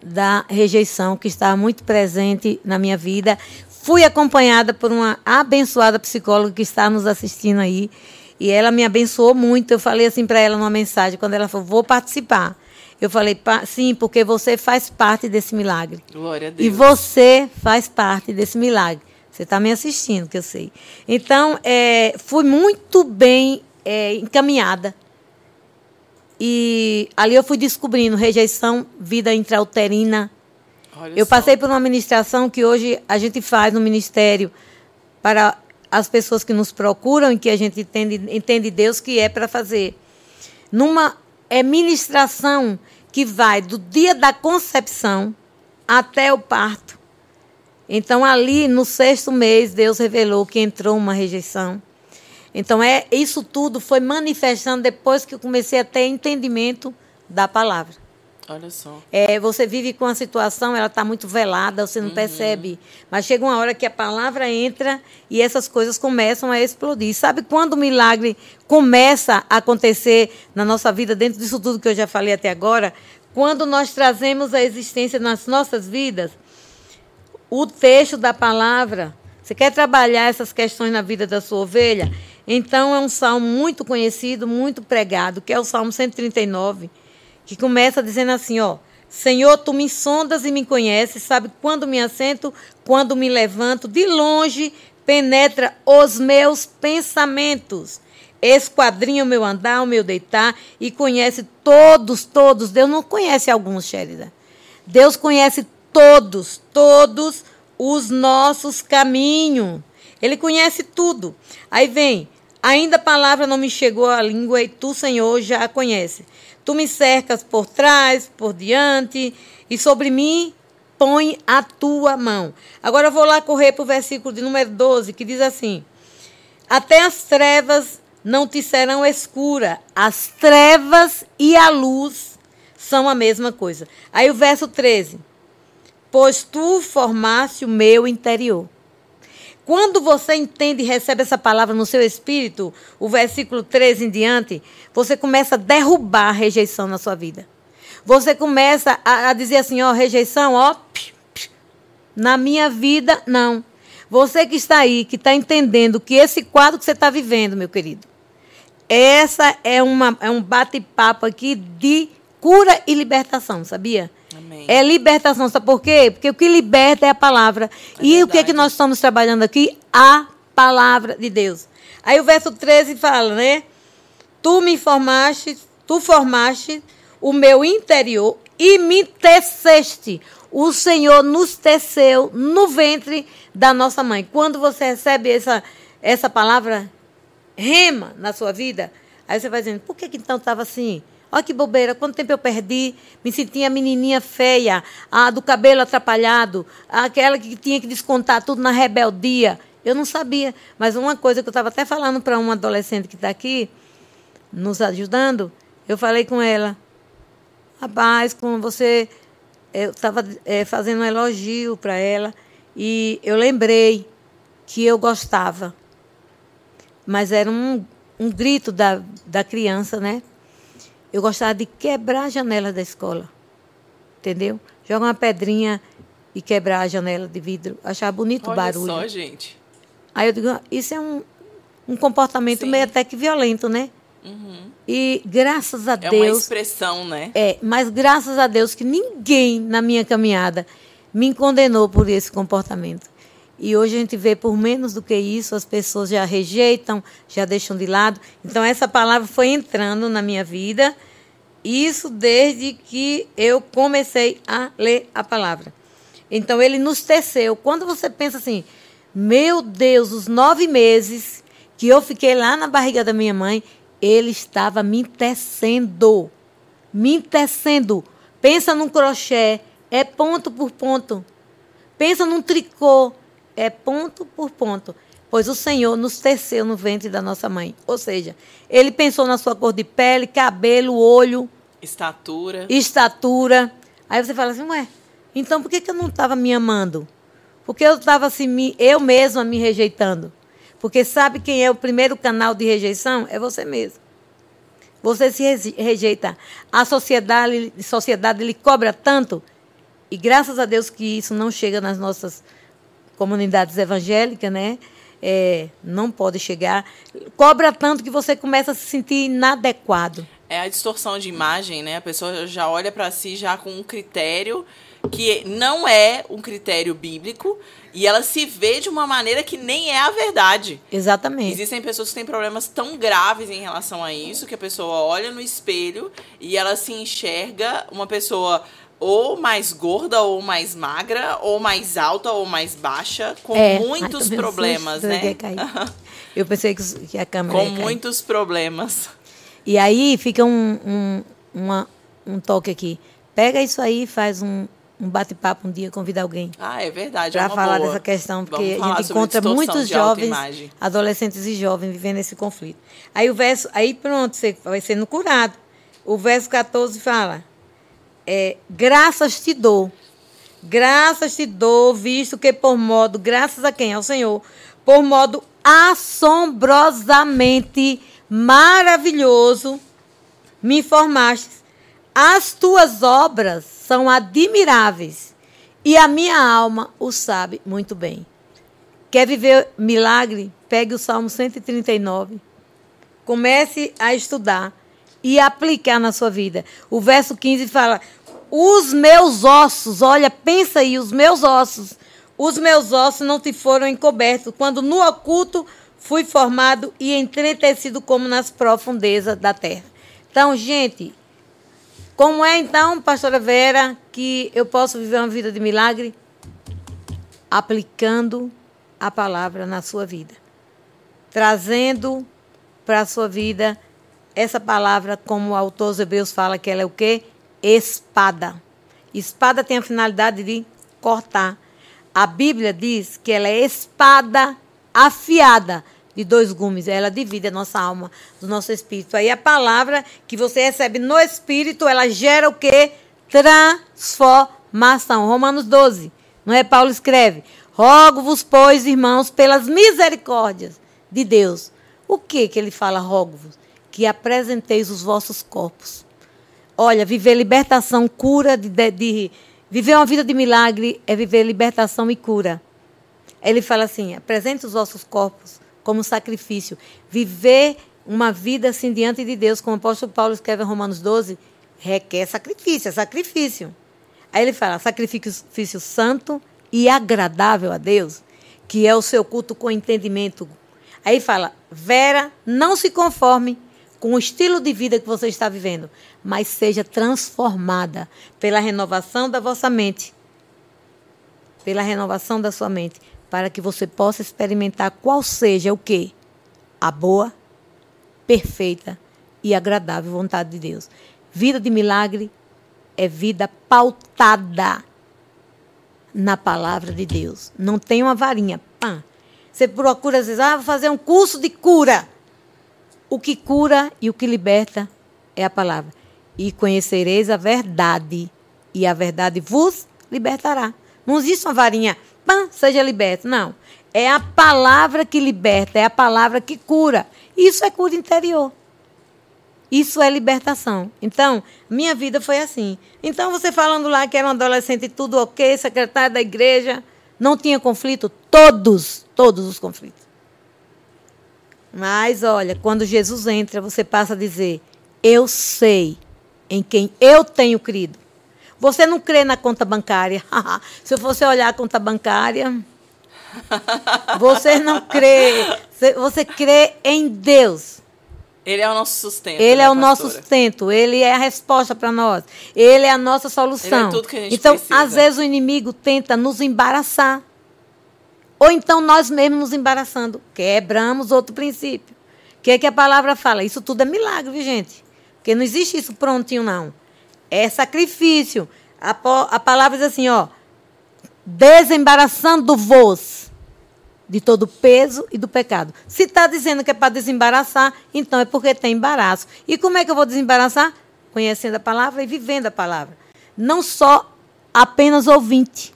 da rejeição que estava muito presente na minha vida. Fui acompanhada por uma abençoada psicóloga que está nos assistindo aí. E ela me abençoou muito. Eu falei assim para ela numa mensagem, quando ela falou, vou participar. Eu falei, "Pa- sim, porque você faz parte desse milagre. Glória a Deus. E você faz parte desse milagre. Você está me assistindo, que eu sei. Então, é, fui muito bem é, encaminhada. E ali eu fui descobrindo rejeição, vida intrauterina. Olha Eu só. passei por uma ministração que hoje a gente faz no ministério para as pessoas que nos procuram e que a gente entende, entende Deus que é para fazer. Numa é ministração que vai do dia da concepção até o parto. Então, ali no sexto mês, Deus revelou que entrou uma rejeição. Então, é isso tudo foi manifestando depois que eu comecei a ter entendimento da palavra. Olha só. É, você vive com a situação, ela está muito velada, você não percebe. Mas chega uma hora que a palavra entra e essas coisas começam a explodir. Sabe quando o milagre começa a acontecer na nossa vida, dentro disso tudo que eu já falei até agora? Quando nós trazemos a existência nas nossas vidas, o texto da palavra. Você quer trabalhar essas questões na vida da sua ovelha? Então é um salmo muito conhecido, muito pregado, que é o Salmo 139, que começa dizendo assim, ó: Senhor, tu me sondas e me conheces, sabe quando me assento, quando me levanto, de longe penetra os meus pensamentos. Esquadrinha o meu andar, o meu deitar e conhece todos, todos. Deus não conhece alguns, Sherida. Deus conhece todos, todos os nossos caminhos. Ele conhece tudo. Aí vem, ainda a palavra não me chegou à língua e tu, Senhor, já a conhece. Tu me cercas por trás, por diante, e sobre mim põe a tua mão. Agora eu vou lá correr para o versículo de número 12, que diz assim: Até as trevas não te serão escura, as trevas e a luz são a mesma coisa. Aí o verso 13: Pois tu formaste o meu interior. Quando você entende e recebe essa palavra no seu espírito, o versículo 13 em diante, você começa a derrubar a rejeição na sua vida. Você começa a, a dizer assim, ó, rejeição, ó, psh, psh, na minha vida, não. Você que está aí, que está entendendo que esse quadro que você está vivendo, meu querido, essa é, uma, é um bate-papo aqui de cura e libertação, sabia? Amém. É libertação. Sabe por quê? Porque o que liberta é a palavra. É e o que é que verdade. nós estamos trabalhando aqui? A palavra de Deus. Aí o verso 13 fala, né? Tu me formaste, tu formaste o meu interior e me teceste. O Senhor nos teceu no ventre da nossa mãe. Quando você recebe essa, essa palavra rema na sua vida, aí você vai dizendo, por que, que então estava assim? Olha que bobeira, quanto tempo eu perdi, me sentia menininha feia, a do cabelo atrapalhado, aquela que tinha que descontar tudo na rebeldia. Eu não sabia. Mas uma coisa que eu estava até falando para uma adolescente que está aqui, nos ajudando, eu falei com ela, rapaz, com você, eu estava fazendo um elogio para ela e eu lembrei que eu gostava. Mas era um, um grito da, da criança, né? Eu gostava de quebrar a janela da escola. Entendeu? Jogar uma pedrinha e quebrar a janela de vidro. Achava bonito o Olha barulho. só, gente. Aí eu digo, "Ah, isso é um, um comportamento Sim. meio até que violento, né? E graças a É uma Deus. expressão, né? É, mas graças a Deus que ninguém na minha caminhada me condenou por esse comportamento. E hoje a gente vê por menos do que isso, as pessoas já rejeitam, já deixam de lado. Então essa palavra foi entrando na minha vida, isso desde que eu comecei a ler a palavra. Então ele nos teceu. Quando você pensa assim, meu Deus, os nove meses que eu fiquei lá na barriga da minha mãe, ele estava me tecendo. Me tecendo. Pensa num crochê, é ponto por ponto. Pensa num tricô, é ponto por ponto. Pois o Senhor nos teceu no ventre da nossa mãe. Ou seja, ele pensou na sua cor de pele, cabelo, olho, Estatura. estatura. Aí você fala assim, ué, então por que, que eu não estava me amando? Porque eu estava assim, me, eu mesma me rejeitando. Porque sabe quem é o primeiro canal de rejeição? É você mesmo. Você se rejeita. A sociedade, a sociedade lhe cobra tanto, e graças a Deus que isso não chega nas nossas comunidades evangélicas, né? É, não pode chegar. Cobra tanto que você começa a se sentir inadequado. É a distorção de imagem, né? A pessoa já olha pra si já com um critério que não é um critério bíblico e ela se vê de uma maneira que nem é a verdade. Exatamente. Existem pessoas que têm problemas tão graves em relação a isso que a pessoa olha no espelho e ela se enxerga uma pessoa ou mais gorda ou mais magra ou mais alta ou mais baixa com É. Muitos problemas, né? cair. Eu pensei que, que a câmera com ia cair. muitos problemas. E aí fica um, um, uma- um toque aqui. Pega isso aí e faz um, um bate-papo um dia, convida alguém Ah, é verdade. é para uma falar boa. dessa questão, porque a gente encontra muitos jovens, adolescentes e jovens vivendo esse conflito. Aí o verso, aí pronto, você vai sendo curado. O verso 14 fala: é, graças te dou. Graças te dou, visto que por modo, graças a quem? Ao Senhor, por modo assombrosamente maravilhoso, me formaste. As tuas obras são admiráveis e a minha alma o sabe muito bem. Quer viver milagre? Pegue o Salmo 139. Comece a estudar e aplicar na sua vida. O verso 15 fala: Os meus ossos, olha, pensa aí, os meus ossos, os meus ossos não te foram encobertos, quando no oculto fui formado e entretecido como nas profundezas da terra. Então, gente, como é então, pastora Vera, que eu posso viver uma vida de milagre? Aplicando a palavra na sua vida. Trazendo para a sua vida essa palavra, como o autor dos Hebreus fala, que ela é o quê? Espada. Espada tem a finalidade de cortar. A Bíblia diz que ela é espada afiada de dois gumes. Ela divide a nossa alma do nosso espírito. Aí a palavra que você recebe no espírito, ela gera o quê? Transformação. Romanos 12. Não é? Paulo escreve: Rogo-vos, pois, irmãos, pelas misericórdias de Deus. O que que ele fala, rogo-vos? Que apresenteis os vossos corpos. Olha, viver libertação, cura, de, de, de- viver uma vida de milagre é viver libertação e cura. Ele fala assim: apresente os vossos corpos como sacrifício. Viver uma vida assim diante de Deus, como o apóstolo Paulo escreve em Romanos 12, requer sacrifício, é sacrifício. Aí ele fala: sacrifício santo e agradável a Deus, que é o seu culto com entendimento. Aí fala: Vera, não se conforme com o estilo de vida que você está vivendo, mas seja transformada pela renovação da vossa mente. Pela renovação da sua mente, para que você possa experimentar qual seja o que? A boa, perfeita e agradável vontade de Deus. Vida de milagre é vida pautada na palavra de Deus. Não tem uma varinha. Pã. Você procura, às vezes, ah, vou fazer um curso de cura. O que cura e o que liberta é a palavra. E conhecereis a verdade, e a verdade vos libertará. Não existe uma varinha, pã, seja liberto. Não. É a palavra que liberta, é a palavra que cura. Isso é cura interior. Isso é libertação. Então, minha vida foi assim. Então, você falando lá que era um adolescente tudo ok, secretário da igreja, não tinha conflito? Todos, todos os conflitos. Mas, olha, quando Jesus entra, você passa a dizer: Eu sei em quem eu tenho crido. Você não crê na conta bancária. Se eu fosse olhar a conta bancária, você não crê. Você crê em Deus. Ele é o nosso sustento. Ele né, é o pastora? nosso sustento. Ele é a resposta para nós. Ele é a nossa solução. Ele é tudo que a gente então, precisa. às vezes o inimigo tenta nos embaraçar. Ou então nós mesmos nos embaraçando. Quebramos outro princípio. O que é que a palavra fala? Isso tudo é milagre, gente? Porque não existe isso prontinho, não. É sacrifício. A, a palavra diz assim, ó. Desembaraçando-vos de todo peso e do pecado. Se está dizendo que é para desembaraçar, então é porque tem embaraço. E como é que eu vou desembaraçar? Conhecendo a palavra e vivendo a palavra. Não só apenas ouvinte.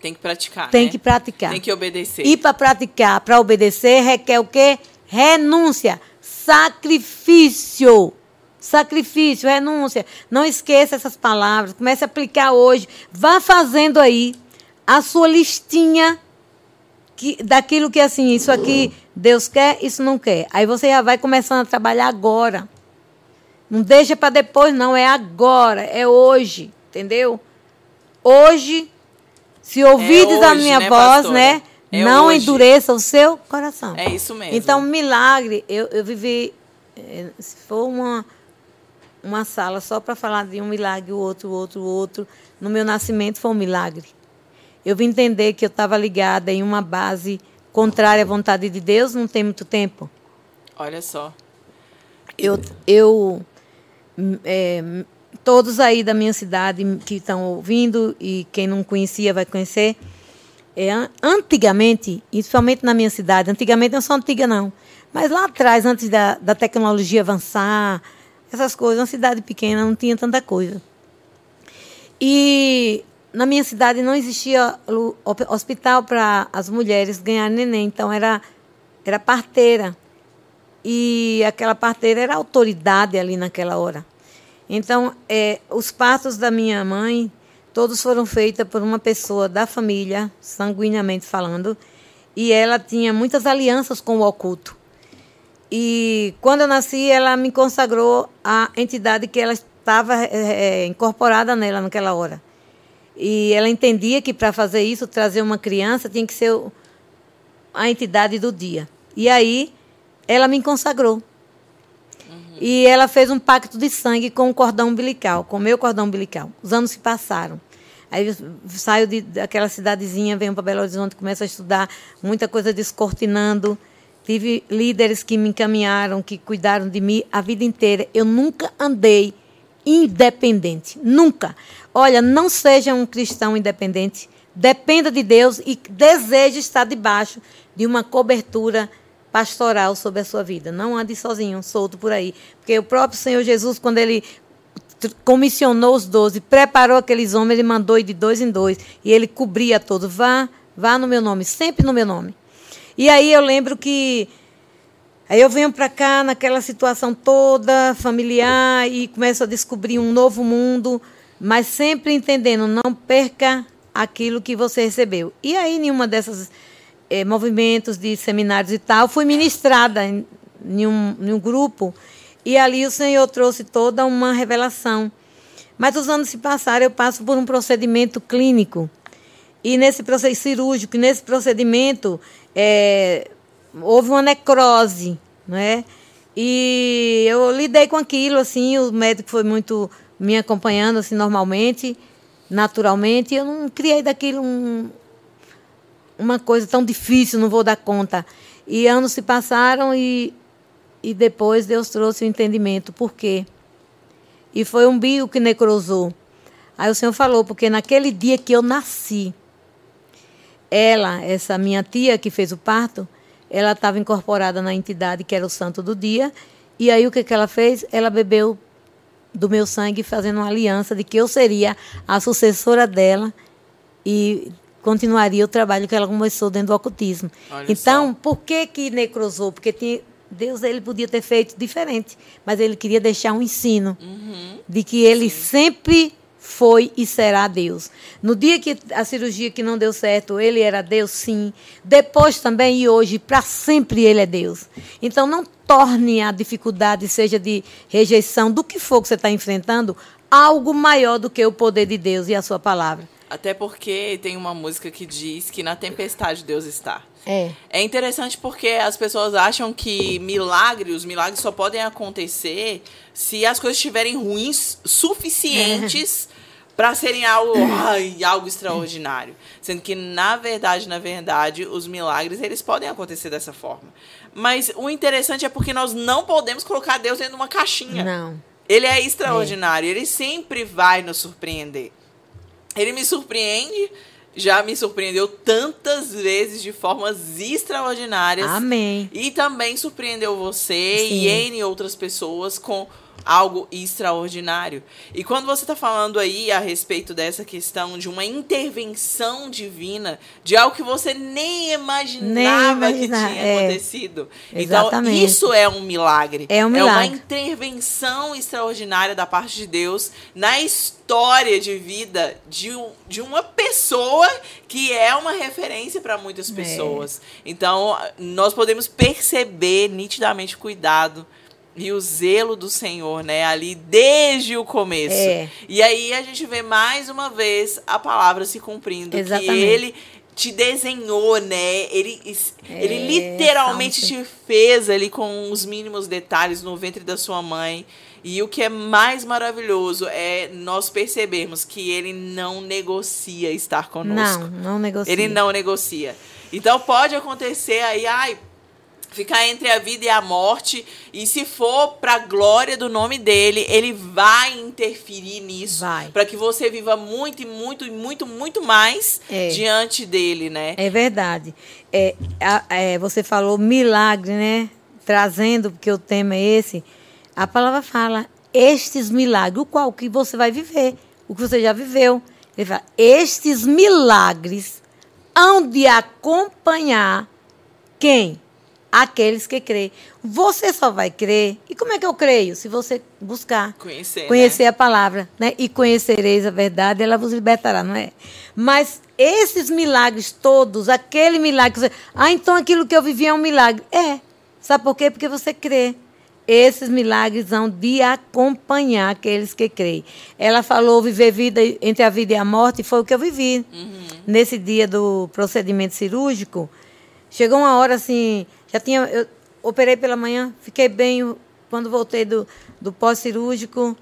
Tem que praticar. Tem né? que praticar. Tem que obedecer. E para praticar, para obedecer, requer o quê? Renúncia, sacrifício. Sacrifício, renúncia. Não esqueça essas palavras. Comece a aplicar hoje. Vá fazendo aí a sua listinha que, daquilo que assim, isso aqui Deus quer, isso não quer. Aí você já vai começando a trabalhar agora. Não deixa para depois, não. É agora, é hoje. Entendeu? Hoje se ouvides é a minha né, voz, pastora? né? É não hoje. endureça o seu coração. É isso mesmo. Então, milagre, eu, eu vivi. Eh, se for uma, uma sala só para falar de um milagre, o outro, o outro, o outro. No meu nascimento foi um milagre. Eu vim entender que eu estava ligada em uma base contrária à vontade de Deus não tem muito tempo. Olha só. Eu, eu é, todos aí da minha cidade que estão ouvindo e quem não conhecia vai conhecer. É, antigamente, principalmente na minha cidade, antigamente não sou antiga não, mas lá atrás, antes da, da tecnologia avançar, essas coisas, uma cidade pequena não tinha tanta coisa. E na minha cidade não existia hospital para as mulheres ganharem neném, então era, era parteira. E aquela parteira era autoridade ali naquela hora. Então, é, os partos da minha mãe, todos foram feitos por uma pessoa da família, sanguineamente falando, e ela tinha muitas alianças com o oculto. E quando eu nasci, ela me consagrou à entidade que ela estava é, é incorporada nela naquela hora. E ela entendia que para fazer isso, trazer uma criança, tinha que ser a entidade do dia. E aí, ela me consagrou. E ela fez um pacto de sangue com o cordão umbilical, com o meu cordão umbilical. Os anos se passaram. Aí saio de, daquela cidadezinha, venho para Belo Horizonte, começo a estudar, muita coisa descortinando. Tive líderes que me encaminharam, que cuidaram de mim a vida inteira. Eu nunca andei independente. Nunca. Olha, não seja um cristão independente. Dependa de Deus e deseje estar debaixo de uma cobertura pastoral sobre a sua vida. Não ande sozinho, solto por aí. Porque o próprio Senhor Jesus, quando ele comissionou os doze, preparou aqueles homens, ele mandou ir de dois em dois. E ele cobria todos. Vá, vá no meu nome, sempre no meu nome. E aí eu lembro que. Aí eu venho para cá naquela situação toda familiar e começo a descobrir um novo mundo, mas sempre entendendo, não perca aquilo que você recebeu. E aí, nenhuma dessas é, movimentos de seminários e tal, fui ministrada em, em, um, em um grupo e ali o Senhor trouxe toda uma revelação. Mas os anos se passaram, eu passo por um procedimento clínico. E nesse processo cirúrgico, nesse procedimento, é, houve uma necrose, né? E eu lidei com aquilo, assim, o médico foi muito me acompanhando, assim, normalmente, naturalmente. Eu não criei daquilo um, uma coisa tão difícil, não vou dar conta. E anos se passaram e, e depois Deus trouxe o entendimento. Por quê? E foi um bio que necrosou. Aí o Senhor falou, porque naquele dia que eu nasci, ela, essa minha tia que fez o parto, ela estava incorporada na entidade que era o santo do dia. E aí o que, que ela fez? Ela bebeu do meu sangue, fazendo uma aliança de que eu seria a sucessora dela e continuaria o trabalho que ela começou dentro do ocultismo. Olha então, só. por que que necrosou? Porque tinha, Deus ele podia ter feito diferente, mas ele queria deixar um ensino uhum. de que ele Sim. sempre foi e será Deus. No dia que a cirurgia que não deu certo, ele era Deus, sim. Depois também e hoje, para sempre ele é Deus. Então não torne a dificuldade, seja de rejeição, do que for que você está enfrentando, algo maior do que o poder de Deus e a sua palavra. Até porque tem uma música que diz que na tempestade Deus está. É. É interessante porque as pessoas acham que milagres, os milagres só podem acontecer se as coisas estiverem ruins suficientes para serem algo, ai, algo extraordinário. Sendo que, na verdade, na verdade, os milagres eles podem acontecer dessa forma. Mas o interessante é porque nós não podemos colocar Deus dentro de uma caixinha. Não. Ele é extraordinário, é. ele sempre vai nos surpreender. Ele me surpreende, já me surpreendeu tantas vezes de formas extraordinárias. Amém. E também surpreendeu você Sim. e N outras pessoas com algo extraordinário. E quando você está falando aí a respeito dessa questão de uma intervenção divina, de algo que você nem imaginava nem que tinha é. acontecido. Então, Exatamente. Então, isso é um milagre. É um milagre. É uma intervenção extraordinária da parte de Deus na história de vida de, um, de uma pessoa que é uma referência para muitas é. pessoas. É. Então, nós podemos perceber nitidamente o cuidado e o zelo do Senhor, né? Ali desde o começo. É. E aí a gente vê mais uma vez a palavra se cumprindo. Exatamente. Que ele te desenhou, né? Ele, é, ele literalmente te fez ali com os mínimos detalhes no ventre da sua mãe. E o que é mais maravilhoso é nós percebermos que ele não negocia estar conosco. Não, não negocia. Ele não negocia. Então pode acontecer aí, ai, ficar entre a vida e a morte, e se for para a glória do nome dele, ele vai interferir nisso, para que você viva muito e muito e muito muito mais é. diante dele, né? É verdade. É, é, você falou milagre, né? Trazendo porque o tema é esse. A palavra fala estes milagres, o qual que você vai viver, o que você já viveu. Ele fala, estes milagres hão de acompanhar quem? Aqueles que creem. Você só vai crer. E como é que eu creio? Se você buscar conhecer, conhecer né? a palavra, né? E conhecereis a verdade, ela vos libertará, não é? Mas esses milagres todos, aquele milagre, você, ah, então aquilo que eu vivi é um milagre. É. Sabe por quê? Porque você crê. Esses milagres vão de acompanhar aqueles que creem. Ela falou viver vida entre a vida e a morte, e foi o que eu vivi. Uhum. Nesse dia do procedimento cirúrgico, chegou uma hora assim, já tinha. Eu operei pela manhã, fiquei bem. Quando voltei do, do pós-cirúrgico,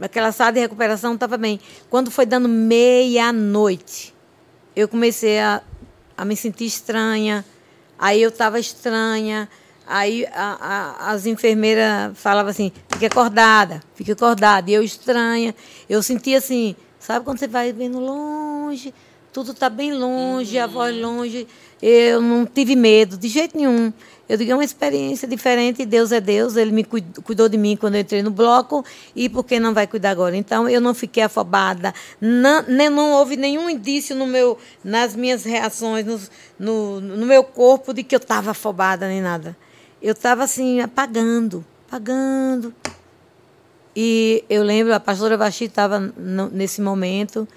aquela sala de recuperação estava bem. Quando foi dando meia-noite, eu comecei a, a me sentir estranha. Aí eu estava estranha. Aí a, a, as enfermeiras falavam assim: fique acordada, fique acordada. E eu estranha. Eu sentia assim, sabe quando você vai vendo longe, tudo está bem longe, uhum. a voz longe. Eu não tive medo, de jeito nenhum. Eu digo, é uma experiência diferente, Deus é Deus, Ele me cuidou de mim quando eu entrei no bloco, e por que não vai cuidar agora? Então, eu não fiquei afobada, não, nem, não houve nenhum indício no meu, nas minhas reações, no, no, meu corpo, de que eu estava afobada nem nada. Eu estava, assim, apagando, apagando. E eu lembro, a pastora Vaxi estava nesse momento,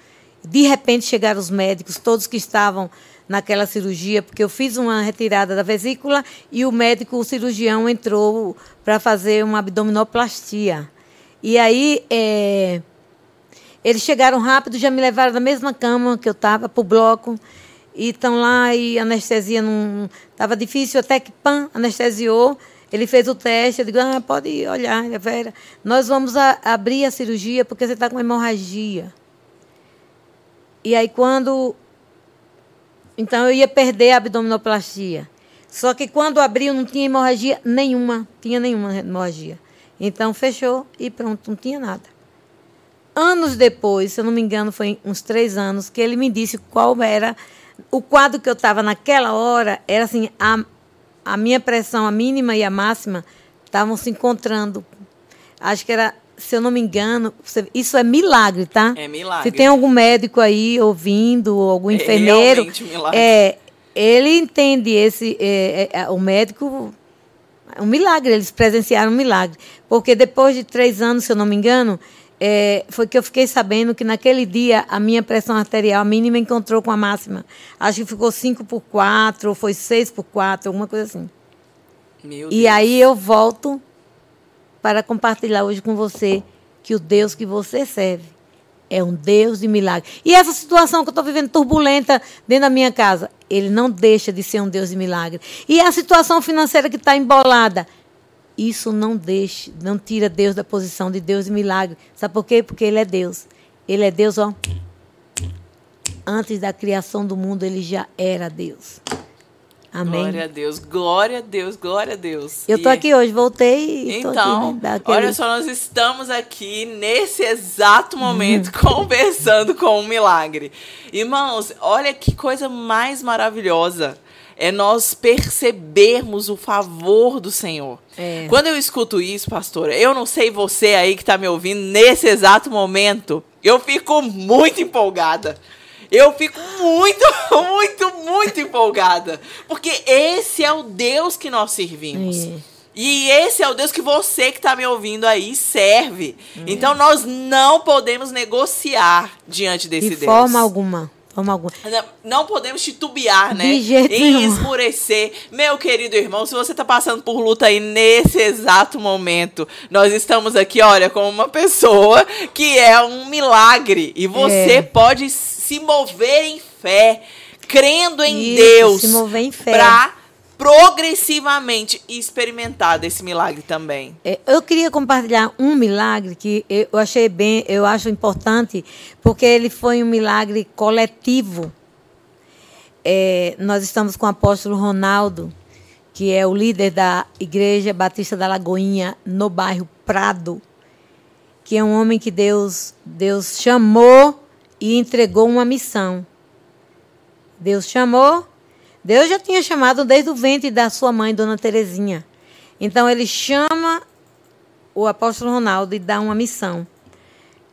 de repente chegaram os médicos, todos que estavam naquela cirurgia, porque eu fiz uma retirada da vesícula e o médico, o cirurgião, entrou para fazer uma abdominoplastia. E aí é, Eles chegaram rápido, já me levaram da mesma cama que eu estava para o bloco. E estão lá e anestesia não. Estava difícil, até que pam, anestesiou. Ele fez o teste, eu digo, ah, pode olhar, Vera. Nós vamos a, abrir a cirurgia porque você está com hemorragia. E aí quando. Então eu ia perder a abdominoplastia. Só que quando abriu não tinha hemorragia nenhuma. Tinha nenhuma hemorragia. Então fechou e pronto, não tinha nada. Anos depois, se eu não me engano, foi uns três anos, que ele me disse qual era. O quadro que eu estava naquela hora era assim, a, a minha pressão, a mínima e a máxima, estavam se encontrando. Acho que era, se eu não me engano, isso é milagre, tá? É milagre. Se tem algum médico aí ouvindo, ou algum enfermeiro. É realmente milagre. É, ele entende esse. É, é, é, o médico. Um milagre, eles presenciaram um milagre. Porque depois de três anos, se eu não me engano, é, foi que eu fiquei sabendo que naquele dia a minha pressão arterial mínima encontrou com a máxima. Acho que ficou 5 por 4, ou foi 6 por 4, alguma coisa assim. Meu e Deus. aí eu volto para compartilhar hoje com você que o Deus que você serve é um Deus de milagre. E essa situação que eu estou vivendo turbulenta dentro da minha casa, ele não deixa de ser um Deus de milagre. E a situação financeira que está embolada, isso não deixa, não tira Deus da posição de Deus de milagre. Sabe por quê? Porque Ele é Deus. Ele é Deus, ó. Antes da criação do mundo, Ele já era Deus. Amém. Glória a Deus, glória a Deus, glória a Deus. Eu tô aqui hoje, voltei e Então, aqui, né, olha só, nós estamos aqui nesse exato momento Uhum. conversando com um milagre. Irmãos, olha que coisa mais maravilhosa. É nós percebermos o favor do Senhor. É. Quando eu escuto isso, pastora, eu não sei você aí que está me ouvindo nesse exato momento, eu fico muito empolgada. Eu fico muito, muito, muito empolgada. Porque esse é o Deus que nós servimos. É. E esse é o Deus que você que está me ouvindo aí serve. Então nós não podemos negociar diante desse de Deus. forma alguma. Forma alguma. Não- Não podemos titubear, né? De jeito e nenhum. esmurecer. Meu querido irmão, se você está passando por luta aí nesse exato momento, nós estamos aqui, olha, com uma pessoa que é um milagre. E você É. pode se mover em fé, crendo em Isso, Deus. se mover em fé. Pra progressivamente experimentar desse milagre também. É, Eu queria compartilhar um milagre que eu achei bem, eu acho importante, porque ele foi um milagre coletivo. É, nós estamos com o apóstolo Ronaldo, que é o líder da Igreja Batista da Lagoinha, no bairro Prado, que é um homem que Deus, Deus chamou e entregou uma missão. Deus chamou, Deus já tinha chamado desde o ventre da sua mãe, Dona Terezinha. Então ele chama o apóstolo Ronaldo e dá uma missão.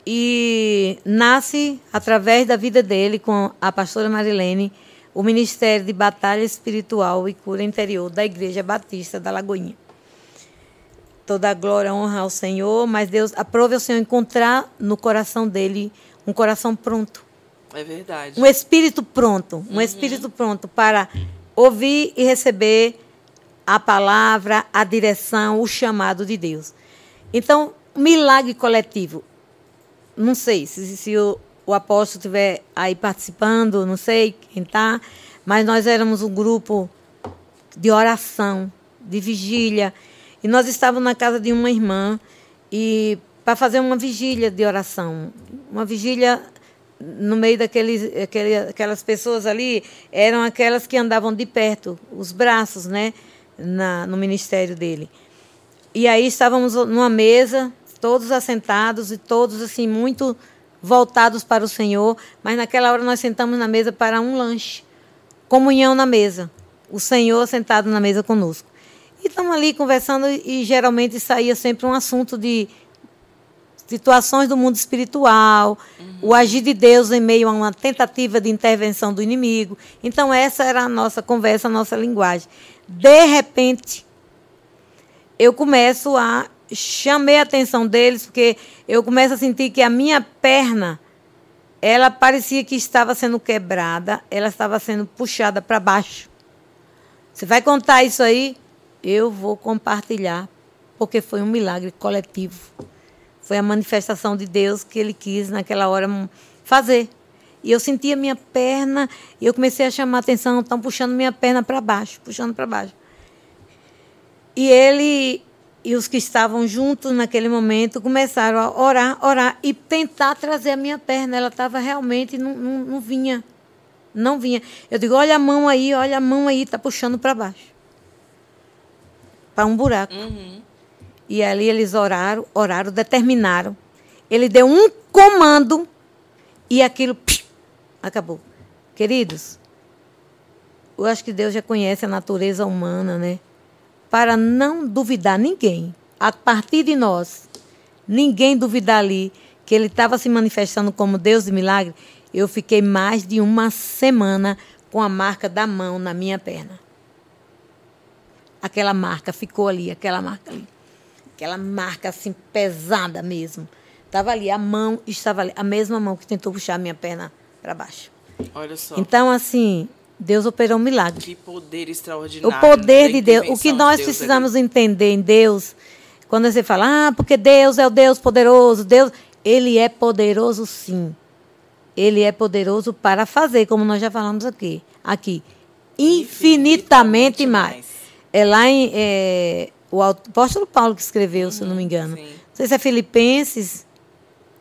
E nasce, através da vida dele, com a pastora Marilene, o Ministério de Batalha Espiritual e Cura Interior da Igreja Batista da Lagoinha. Toda a glória, honra ao Senhor, mas Deus aprove ao Senhor encontrar no coração dele um coração pronto É verdade. um espírito pronto, um espírito pronto para ouvir e receber a palavra, a direção, o chamado de Deus. Então, milagre coletivo. Não sei se, se o, o apóstolo estiver aí participando, não sei quem está, mas nós éramos um grupo de oração, de vigília. E nós estávamos na casa de uma irmã e para fazer uma vigília de oração, uma vigília no meio daqueles aquele, aquelas pessoas ali eram aquelas que andavam de perto, os braços, né, na, no ministério dele. E aí estávamos numa mesa, todos assentados e todos assim muito voltados para o Senhor, mas naquela hora nós sentamos na mesa para um lanche, comunhão na mesa, o Senhor sentado na mesa conosco. E estamos ali conversando e geralmente saía sempre um assunto de situações do mundo espiritual, o agir de Deus em meio a uma tentativa de intervenção do inimigo. Então essa era a nossa conversa, a nossa linguagem. De repente, eu começo a chamei a atenção deles porque eu começo a sentir que a minha perna ela parecia que estava sendo quebrada, ela estava sendo puxada para baixo. Você vai contar isso aí? Eu vou compartilhar, porque foi um milagre coletivo. Foi a manifestação de Deus que ele quis naquela hora fazer. E eu sentia minha perna, e eu comecei a chamar a atenção, estão puxando minha perna para baixo, puxando para baixo. E ele e os que estavam juntos naquele momento começaram a orar, orar e tentar trazer a minha perna. Ela estava realmente, não, não, não, vinha. Não vinha. Eu digo, olha a mão aí, olha a mão aí, está puxando para baixo. Para um buraco. Uhum. E ali eles oraram, oraram, determinaram. Ele deu um comando e aquilo psh, acabou. Queridos, eu acho que Deus já conhece a natureza humana, né? Para não duvidar ninguém, a partir de nós, ninguém duvidar ali que ele estava se manifestando como Deus de milagre, eu fiquei mais de uma semana com a marca da mão na minha perna. Aquela marca ficou ali, aquela marca ali. Aquela marca assim pesada mesmo. Estava ali, a mão estava ali, a mesma mão que tentou puxar a minha perna para baixo. Olha só. Então, assim, Deus operou um milagre. Que poder extraordinário. O poder de Deus. O que nós Deus precisamos ali. entender em Deus, quando você fala, ah, porque Deus é o Deus poderoso, Deus, Ele é poderoso sim. Ele é poderoso para fazer, como nós já falamos aqui. Aqui. Infinitamente, infinitamente mais. mais. É lá em. É, o apóstolo Paulo que escreveu, uhum, se eu não me engano. Sim. Não sei se é Filipenses.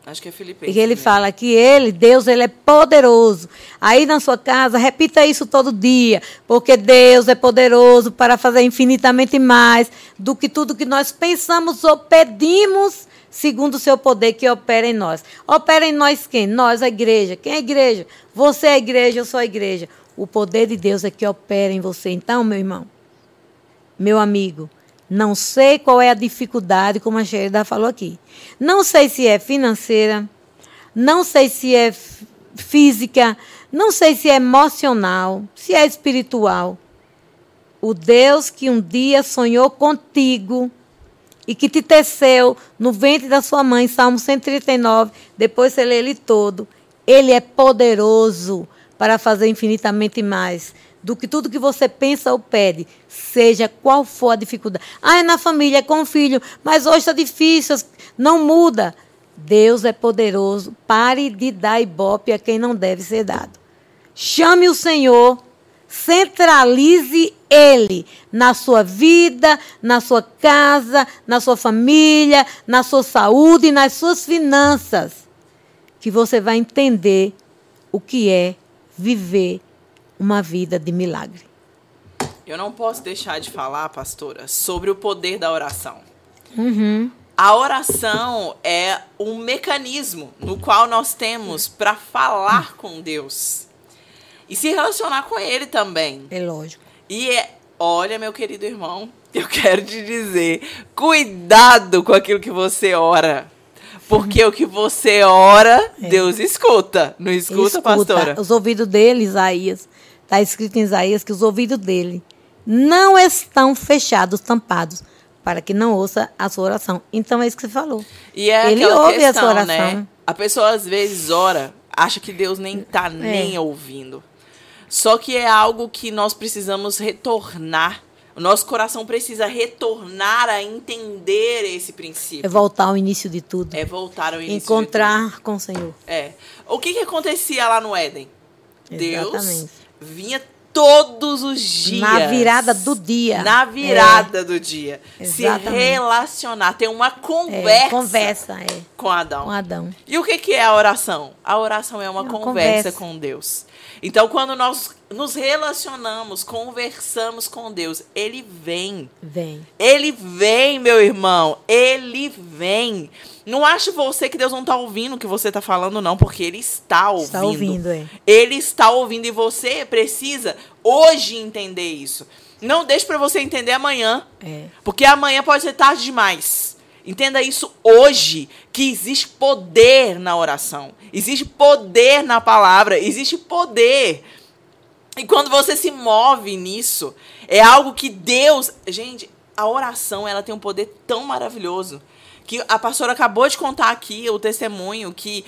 Acho que é Filipenses. E ele mesmo. fala que ele, Deus, ele é poderoso. Aí na sua casa, repita isso todo dia, porque Deus é poderoso para fazer infinitamente mais do que tudo que nós pensamos ou pedimos, segundo o seu poder que opera em nós. Opera em nós quem? Nós, a igreja. Quem é a igreja? Você é a igreja, eu sou a igreja. O poder de Deus é que opera em você. Então, meu irmão, meu amigo, não sei qual é a dificuldade, como a Sherida falou aqui. Não sei se é financeira, não sei se é física, não sei se é emocional, se é espiritual. O Deus que um dia sonhou contigo e que te teceu no ventre da sua mãe, Salmo 139, depois você lê ele todo. Ele é poderoso para fazer infinitamente mais do que tudo que você pensa ou pede, seja qual for a dificuldade. Ah, é na família, é com o filho, mas hoje está difícil, não muda. Deus é poderoso. Pare de dar ibope a quem não deve ser dado. Chame o Senhor, centralize Ele na sua vida, na sua casa, na sua família, na sua saúde e nas suas finanças. Que você vai entender o que é viver uma vida de milagre. Eu não posso deixar de falar, pastora, sobre o poder da oração. Uhum. A oração é um mecanismo no qual nós temos para falar com Deus e se relacionar com Ele também. É lógico. E é, olha, meu querido irmão, eu quero te dizer, cuidado com aquilo que você ora. Porque o que você ora, é. Deus escuta. Não escuta, escuta, pastora? Os ouvidos dele, Isaías, Está escrito em Isaías que os ouvidos dele não estão fechados, tampados, para que não ouça a sua oração. Então é isso que você falou. E é Ele ouve questão, a sua oração. Né? A pessoa às vezes ora, acha que Deus nem está é. nem ouvindo. Só que é algo que nós precisamos retornar. O nosso coração precisa retornar a entender esse princípio. É voltar ao início de tudo. É voltar ao início Encontrar com o Senhor. É. O que, que acontecia lá no Éden? Exatamente. Deus vinha todos os dias. Na virada do dia. Na virada é. do dia. Exatamente. Se relacionar, ter uma conversa. É, conversa, é. Com Adão. Com Adão. E o que, que é a oração? A oração é uma, é uma conversa, conversa com Deus. Então, quando nós nos relacionamos, conversamos com Deus, Ele vem. Vem. Ele vem, meu irmão. Ele vem. Não acho você que Deus não está ouvindo o que você está falando, não, porque Ele está ouvindo. Está ouvindo, é. Ele está ouvindo e você precisa hoje entender isso. Não deixe para você entender amanhã. É. Porque amanhã pode ser tarde demais. Entenda isso hoje, que existe poder na oração. Existe poder na palavra, existe poder. E quando você se move nisso, é algo que Deus, gente, a oração, ela tem um poder tão maravilhoso que a pastora acabou de contar aqui o testemunho que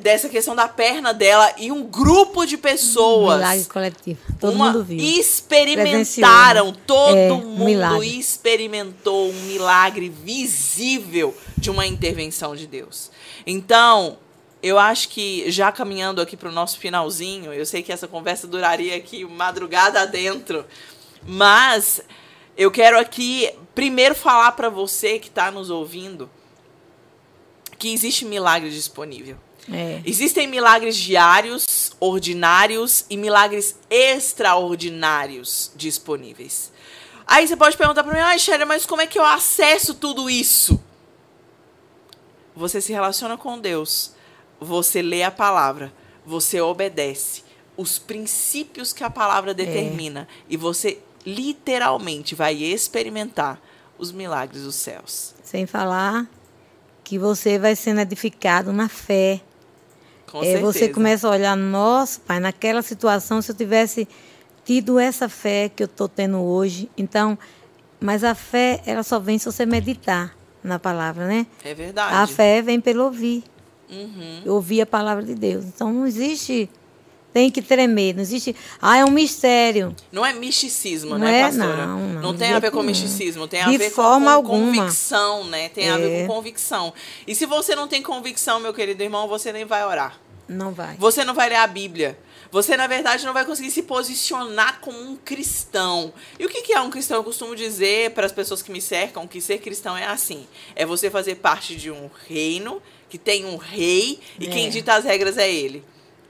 dessa questão da perna dela e um grupo de pessoas. Milagre coletivo. Todo uma, mundo viu. Experimentaram, todo É, mundo milagre. experimentou um milagre visível de uma intervenção de Deus. Então, eu acho que já caminhando aqui para o nosso finalzinho, eu sei que essa conversa duraria aqui madrugada adentro, mas eu quero aqui primeiro falar para você que está nos ouvindo que existe milagre disponível. É. Existem milagres diários, ordinários e milagres extraordinários disponíveis. Aí você pode perguntar para mim, ah, Shéria, mas como é que eu acesso tudo isso? Você se relaciona com Deus, você lê a palavra, você obedece os princípios que a palavra determina e você literalmente vai experimentar os milagres dos céus. Sem falar que você vai sendo edificado na fé. Com É, você começa a olhar, nossa, pai, naquela situação, se eu tivesse tido essa fé que eu estou tendo hoje. Então, mas a fé, ela só vem se você meditar na palavra, né? É verdade. A fé vem pelo ouvir. Uhum. Ouvir a palavra de Deus. Então, não existe. Tem que tremer. Não existe. Ah, é um mistério. Não é misticismo, Não né, é, pastora? não, não, de tem a ver com misticismo, tem a De ver com- forma com, convicção, né? Tem a ver É. com convicção. E se você não tem convicção, meu querido irmão, você nem vai orar. Não vai. Você não vai ler a Bíblia. Você, na verdade, não vai conseguir se posicionar como um cristão. E o que que é um cristão? Eu costumo dizer para as pessoas que me cercam que ser cristão é assim: é você fazer parte de um reino que tem um rei e É. quem dita as regras é ele.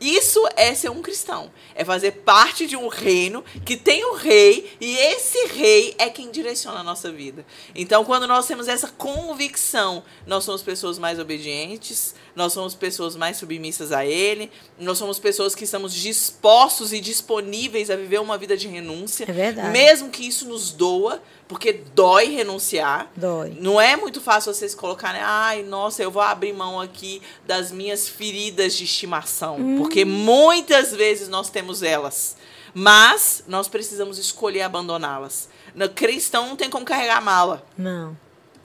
Isso é ser um cristão. É fazer parte de um reino que tem um rei e esse rei é quem direciona a nossa vida. Então, quando nós temos essa convicção, nós somos pessoas mais obedientes, nós somos pessoas mais submissas a ele, nós somos pessoas que estamos dispostos e disponíveis a viver uma vida de renúncia. É verdade. Mesmo que isso nos doa, porque dói renunciar. Dói. Não é muito fácil vocês colocarem, ai, nossa, eu vou abrir mão aqui das minhas feridas de estimação. Porque muitas vezes nós temos elas. Mas nós precisamos escolher abandoná-las. No cristão não tem como carregar mala. Não.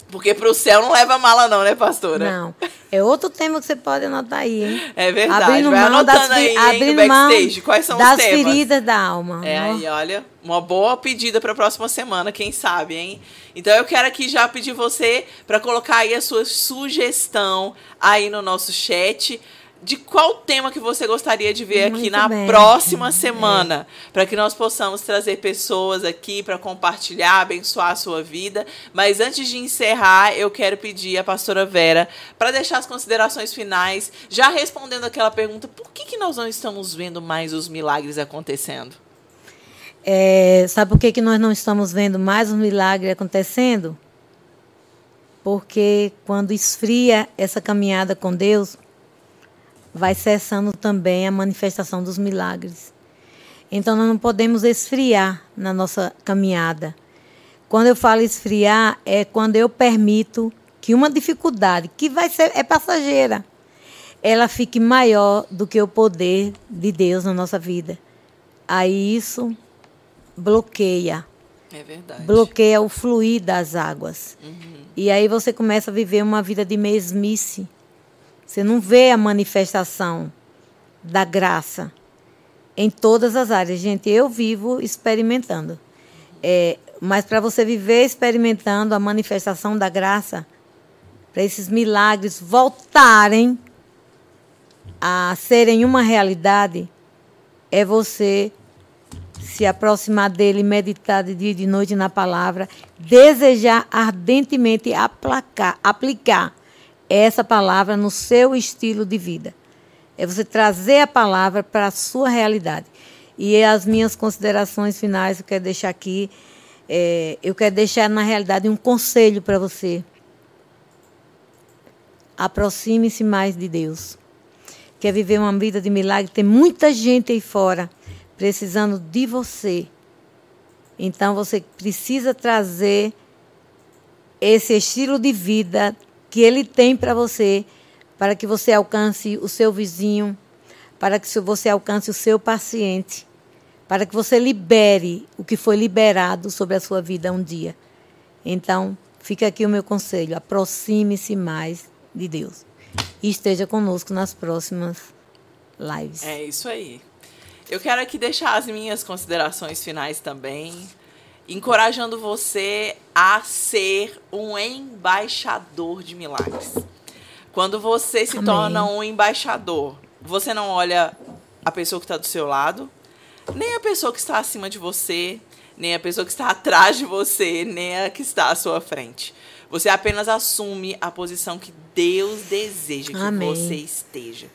Porque pro céu não leva mala, não, né, pastora? Não. É outro tema que você pode anotar aí, hein? É verdade. Abrindo Vai mão das, anotando aí, hein, no abrindo mão backstage. Quais são das os temas? feridas da alma. É Ó, aí, olha, uma boa pedida para a próxima semana, quem sabe, hein? Então eu quero aqui já pedir você para colocar aí a sua sugestão aí no nosso chat de qual tema que você gostaria de ver aqui Muito na bem. próxima semana, para que nós possamos trazer pessoas aqui para compartilhar, abençoar a sua vida. Mas antes de encerrar, eu quero pedir à pastora Vera para deixar as considerações finais, já respondendo aquela pergunta: por que, que nós não estamos vendo mais os milagres acontecendo? É, sabe por que, que nós não estamos vendo mais um milagre acontecendo? Porque quando esfria essa caminhada com Deus, vai cessando também a manifestação dos milagres. Então nós não podemos esfriar na nossa caminhada. Quando eu falo esfriar, é quando eu permito que uma dificuldade, que vai ser é passageira, ela fique maior do que o poder de Deus na nossa vida. Aí isso bloqueia, É verdade. bloqueia o fluir das águas. E aí você começa a viver uma vida de mesmice. Você não vê a manifestação da graça em todas as áreas. Gente, eu vivo experimentando. É, mas para você viver experimentando a manifestação da graça, para esses milagres voltarem a serem uma realidade, é você se aproximar dele, meditar de dia e de noite na palavra, desejar ardentemente aplacar, aplicar essa palavra no seu estilo de vida. É você trazer a palavra para a sua realidade. E as minhas considerações finais eu quero deixar aqui. é, eu quero deixar, na realidade, um conselho para você. Aproxime-se mais de Deus. Quer viver uma vida de milagre? Tem muita gente aí fora precisando de você. Então você precisa trazer esse estilo de vida que ele tem para você, para que você alcance o seu vizinho, para que você alcance o seu paciente, para que você libere o que foi liberado sobre a sua vida um dia. Então, fica aqui o meu conselho: aproxime-se mais de Deus. e esteja conosco nas próximas lives. É isso aí. Eu quero aqui deixar as minhas considerações finais também, encorajando você a ser um embaixador de milagres. Quando você se Amém. torna um embaixador, você não olha a pessoa que está do seu lado, nem a pessoa que está acima de você, nem a pessoa que está atrás de você, nem a que está à sua frente. Você apenas assume a posição que Deus deseja que Amém. você esteja.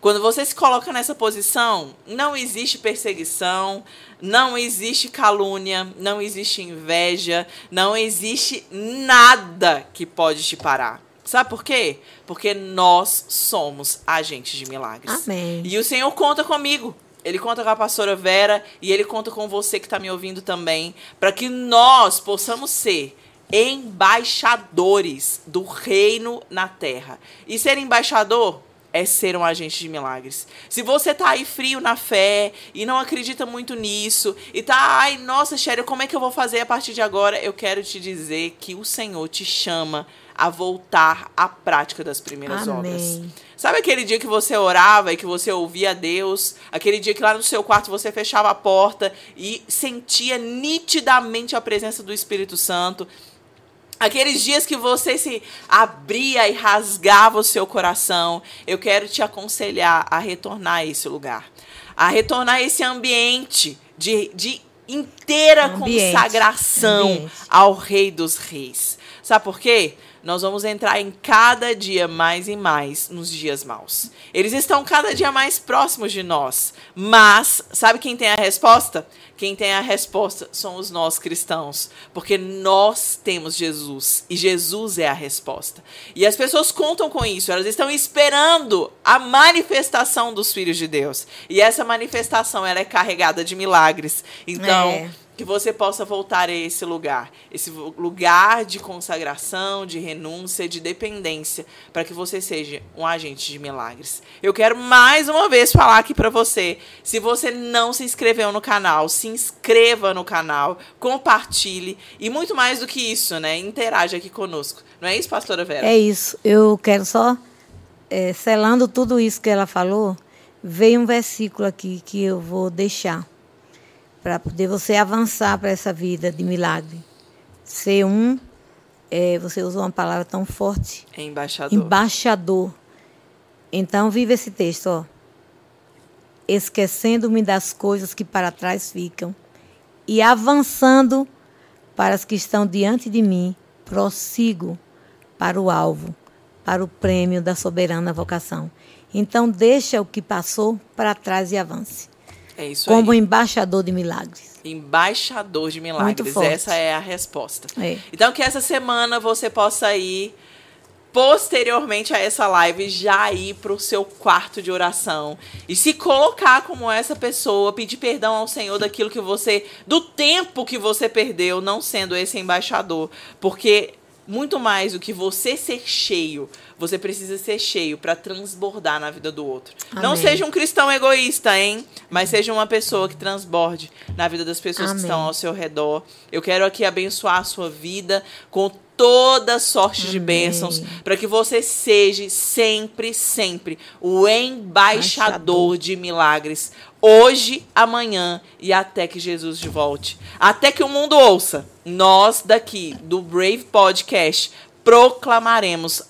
Quando você se coloca nessa posição, não existe perseguição, não existe calúnia, não existe inveja, não existe nada que pode te parar. Sabe por quê? Porque nós somos agentes de milagres. Amém. E o Senhor conta comigo. Ele conta com a pastora Vera e ele conta com você que está me ouvindo também, para que nós possamos ser embaixadores do reino na terra. E ser embaixador é ser um agente de milagres. Se você tá aí frio na fé e não acredita muito nisso e tá, ai, nossa, Shério, como é que eu vou fazer a partir de agora? Eu quero te dizer que o Senhor te chama a voltar à prática das primeiras Amém. obras. Sabe aquele dia que você orava e que você ouvia Deus? Aquele dia que lá no seu quarto você fechava a porta e sentia nitidamente a presença do Espírito Santo? Aqueles dias que você se abria e rasgava o seu coração, eu quero te aconselhar a retornar a esse lugar, a retornar a esse ambiente de, de inteira Ambiente. consagração Ambiente. ao Rei dos Reis. Sabe por quê? Nós vamos entrar em cada dia mais e mais nos dias maus. Eles estão cada dia mais próximos de nós. Mas, sabe quem tem a resposta? Quem tem a resposta somos nós cristãos. Porque nós temos Jesus. E Jesus é a resposta. E as pessoas contam com isso. Elas estão esperando a manifestação dos filhos de Deus. E essa manifestação ela é carregada de milagres. Então. É. Que você possa voltar a esse lugar, esse lugar de consagração, de renúncia, de dependência, para que você seja um agente de milagres. Eu quero mais uma vez falar aqui para você, se você não se inscreveu no canal, se inscreva no canal, compartilhe e muito mais do que isso, né? Interaja aqui conosco. Não é isso, pastora Vera? É isso. Eu quero só, é, selando tudo isso que ela falou, veio um versículo aqui que eu vou deixar para poder você avançar para essa vida de milagre. Ser um, é, você usou uma palavra tão forte, É embaixador. embaixador. Então, vive esse texto, ó. Esquecendo-me das coisas que para trás ficam e avançando para as que estão diante de mim, prossigo para o alvo, para o prêmio da soberana vocação. Então, deixa o que passou para trás e avance. É isso Como aí. embaixador de milagres. Embaixador de milagres. Essa é a resposta. É. Então, que essa semana você possa ir, posteriormente a essa live, já ir para o seu quarto de oração e se colocar como essa pessoa, pedir perdão ao Senhor daquilo que você, do tempo que você perdeu, não sendo esse embaixador. Porque muito mais do que você ser cheio, você precisa ser cheio para transbordar na vida do outro. Não Amém. seja um cristão egoísta, hein? Mas seja uma pessoa que transborde na vida das pessoas que Amém. estão ao seu redor. Eu quero aqui abençoar a sua vida com toda sorte de Amém. bênçãos, para que você seja sempre, sempre o embaixador Embaixador. de milagres, hoje, amanhã e até que Jesus volte. Até que o mundo ouça. Nós daqui do Brave Podcast proclamaremos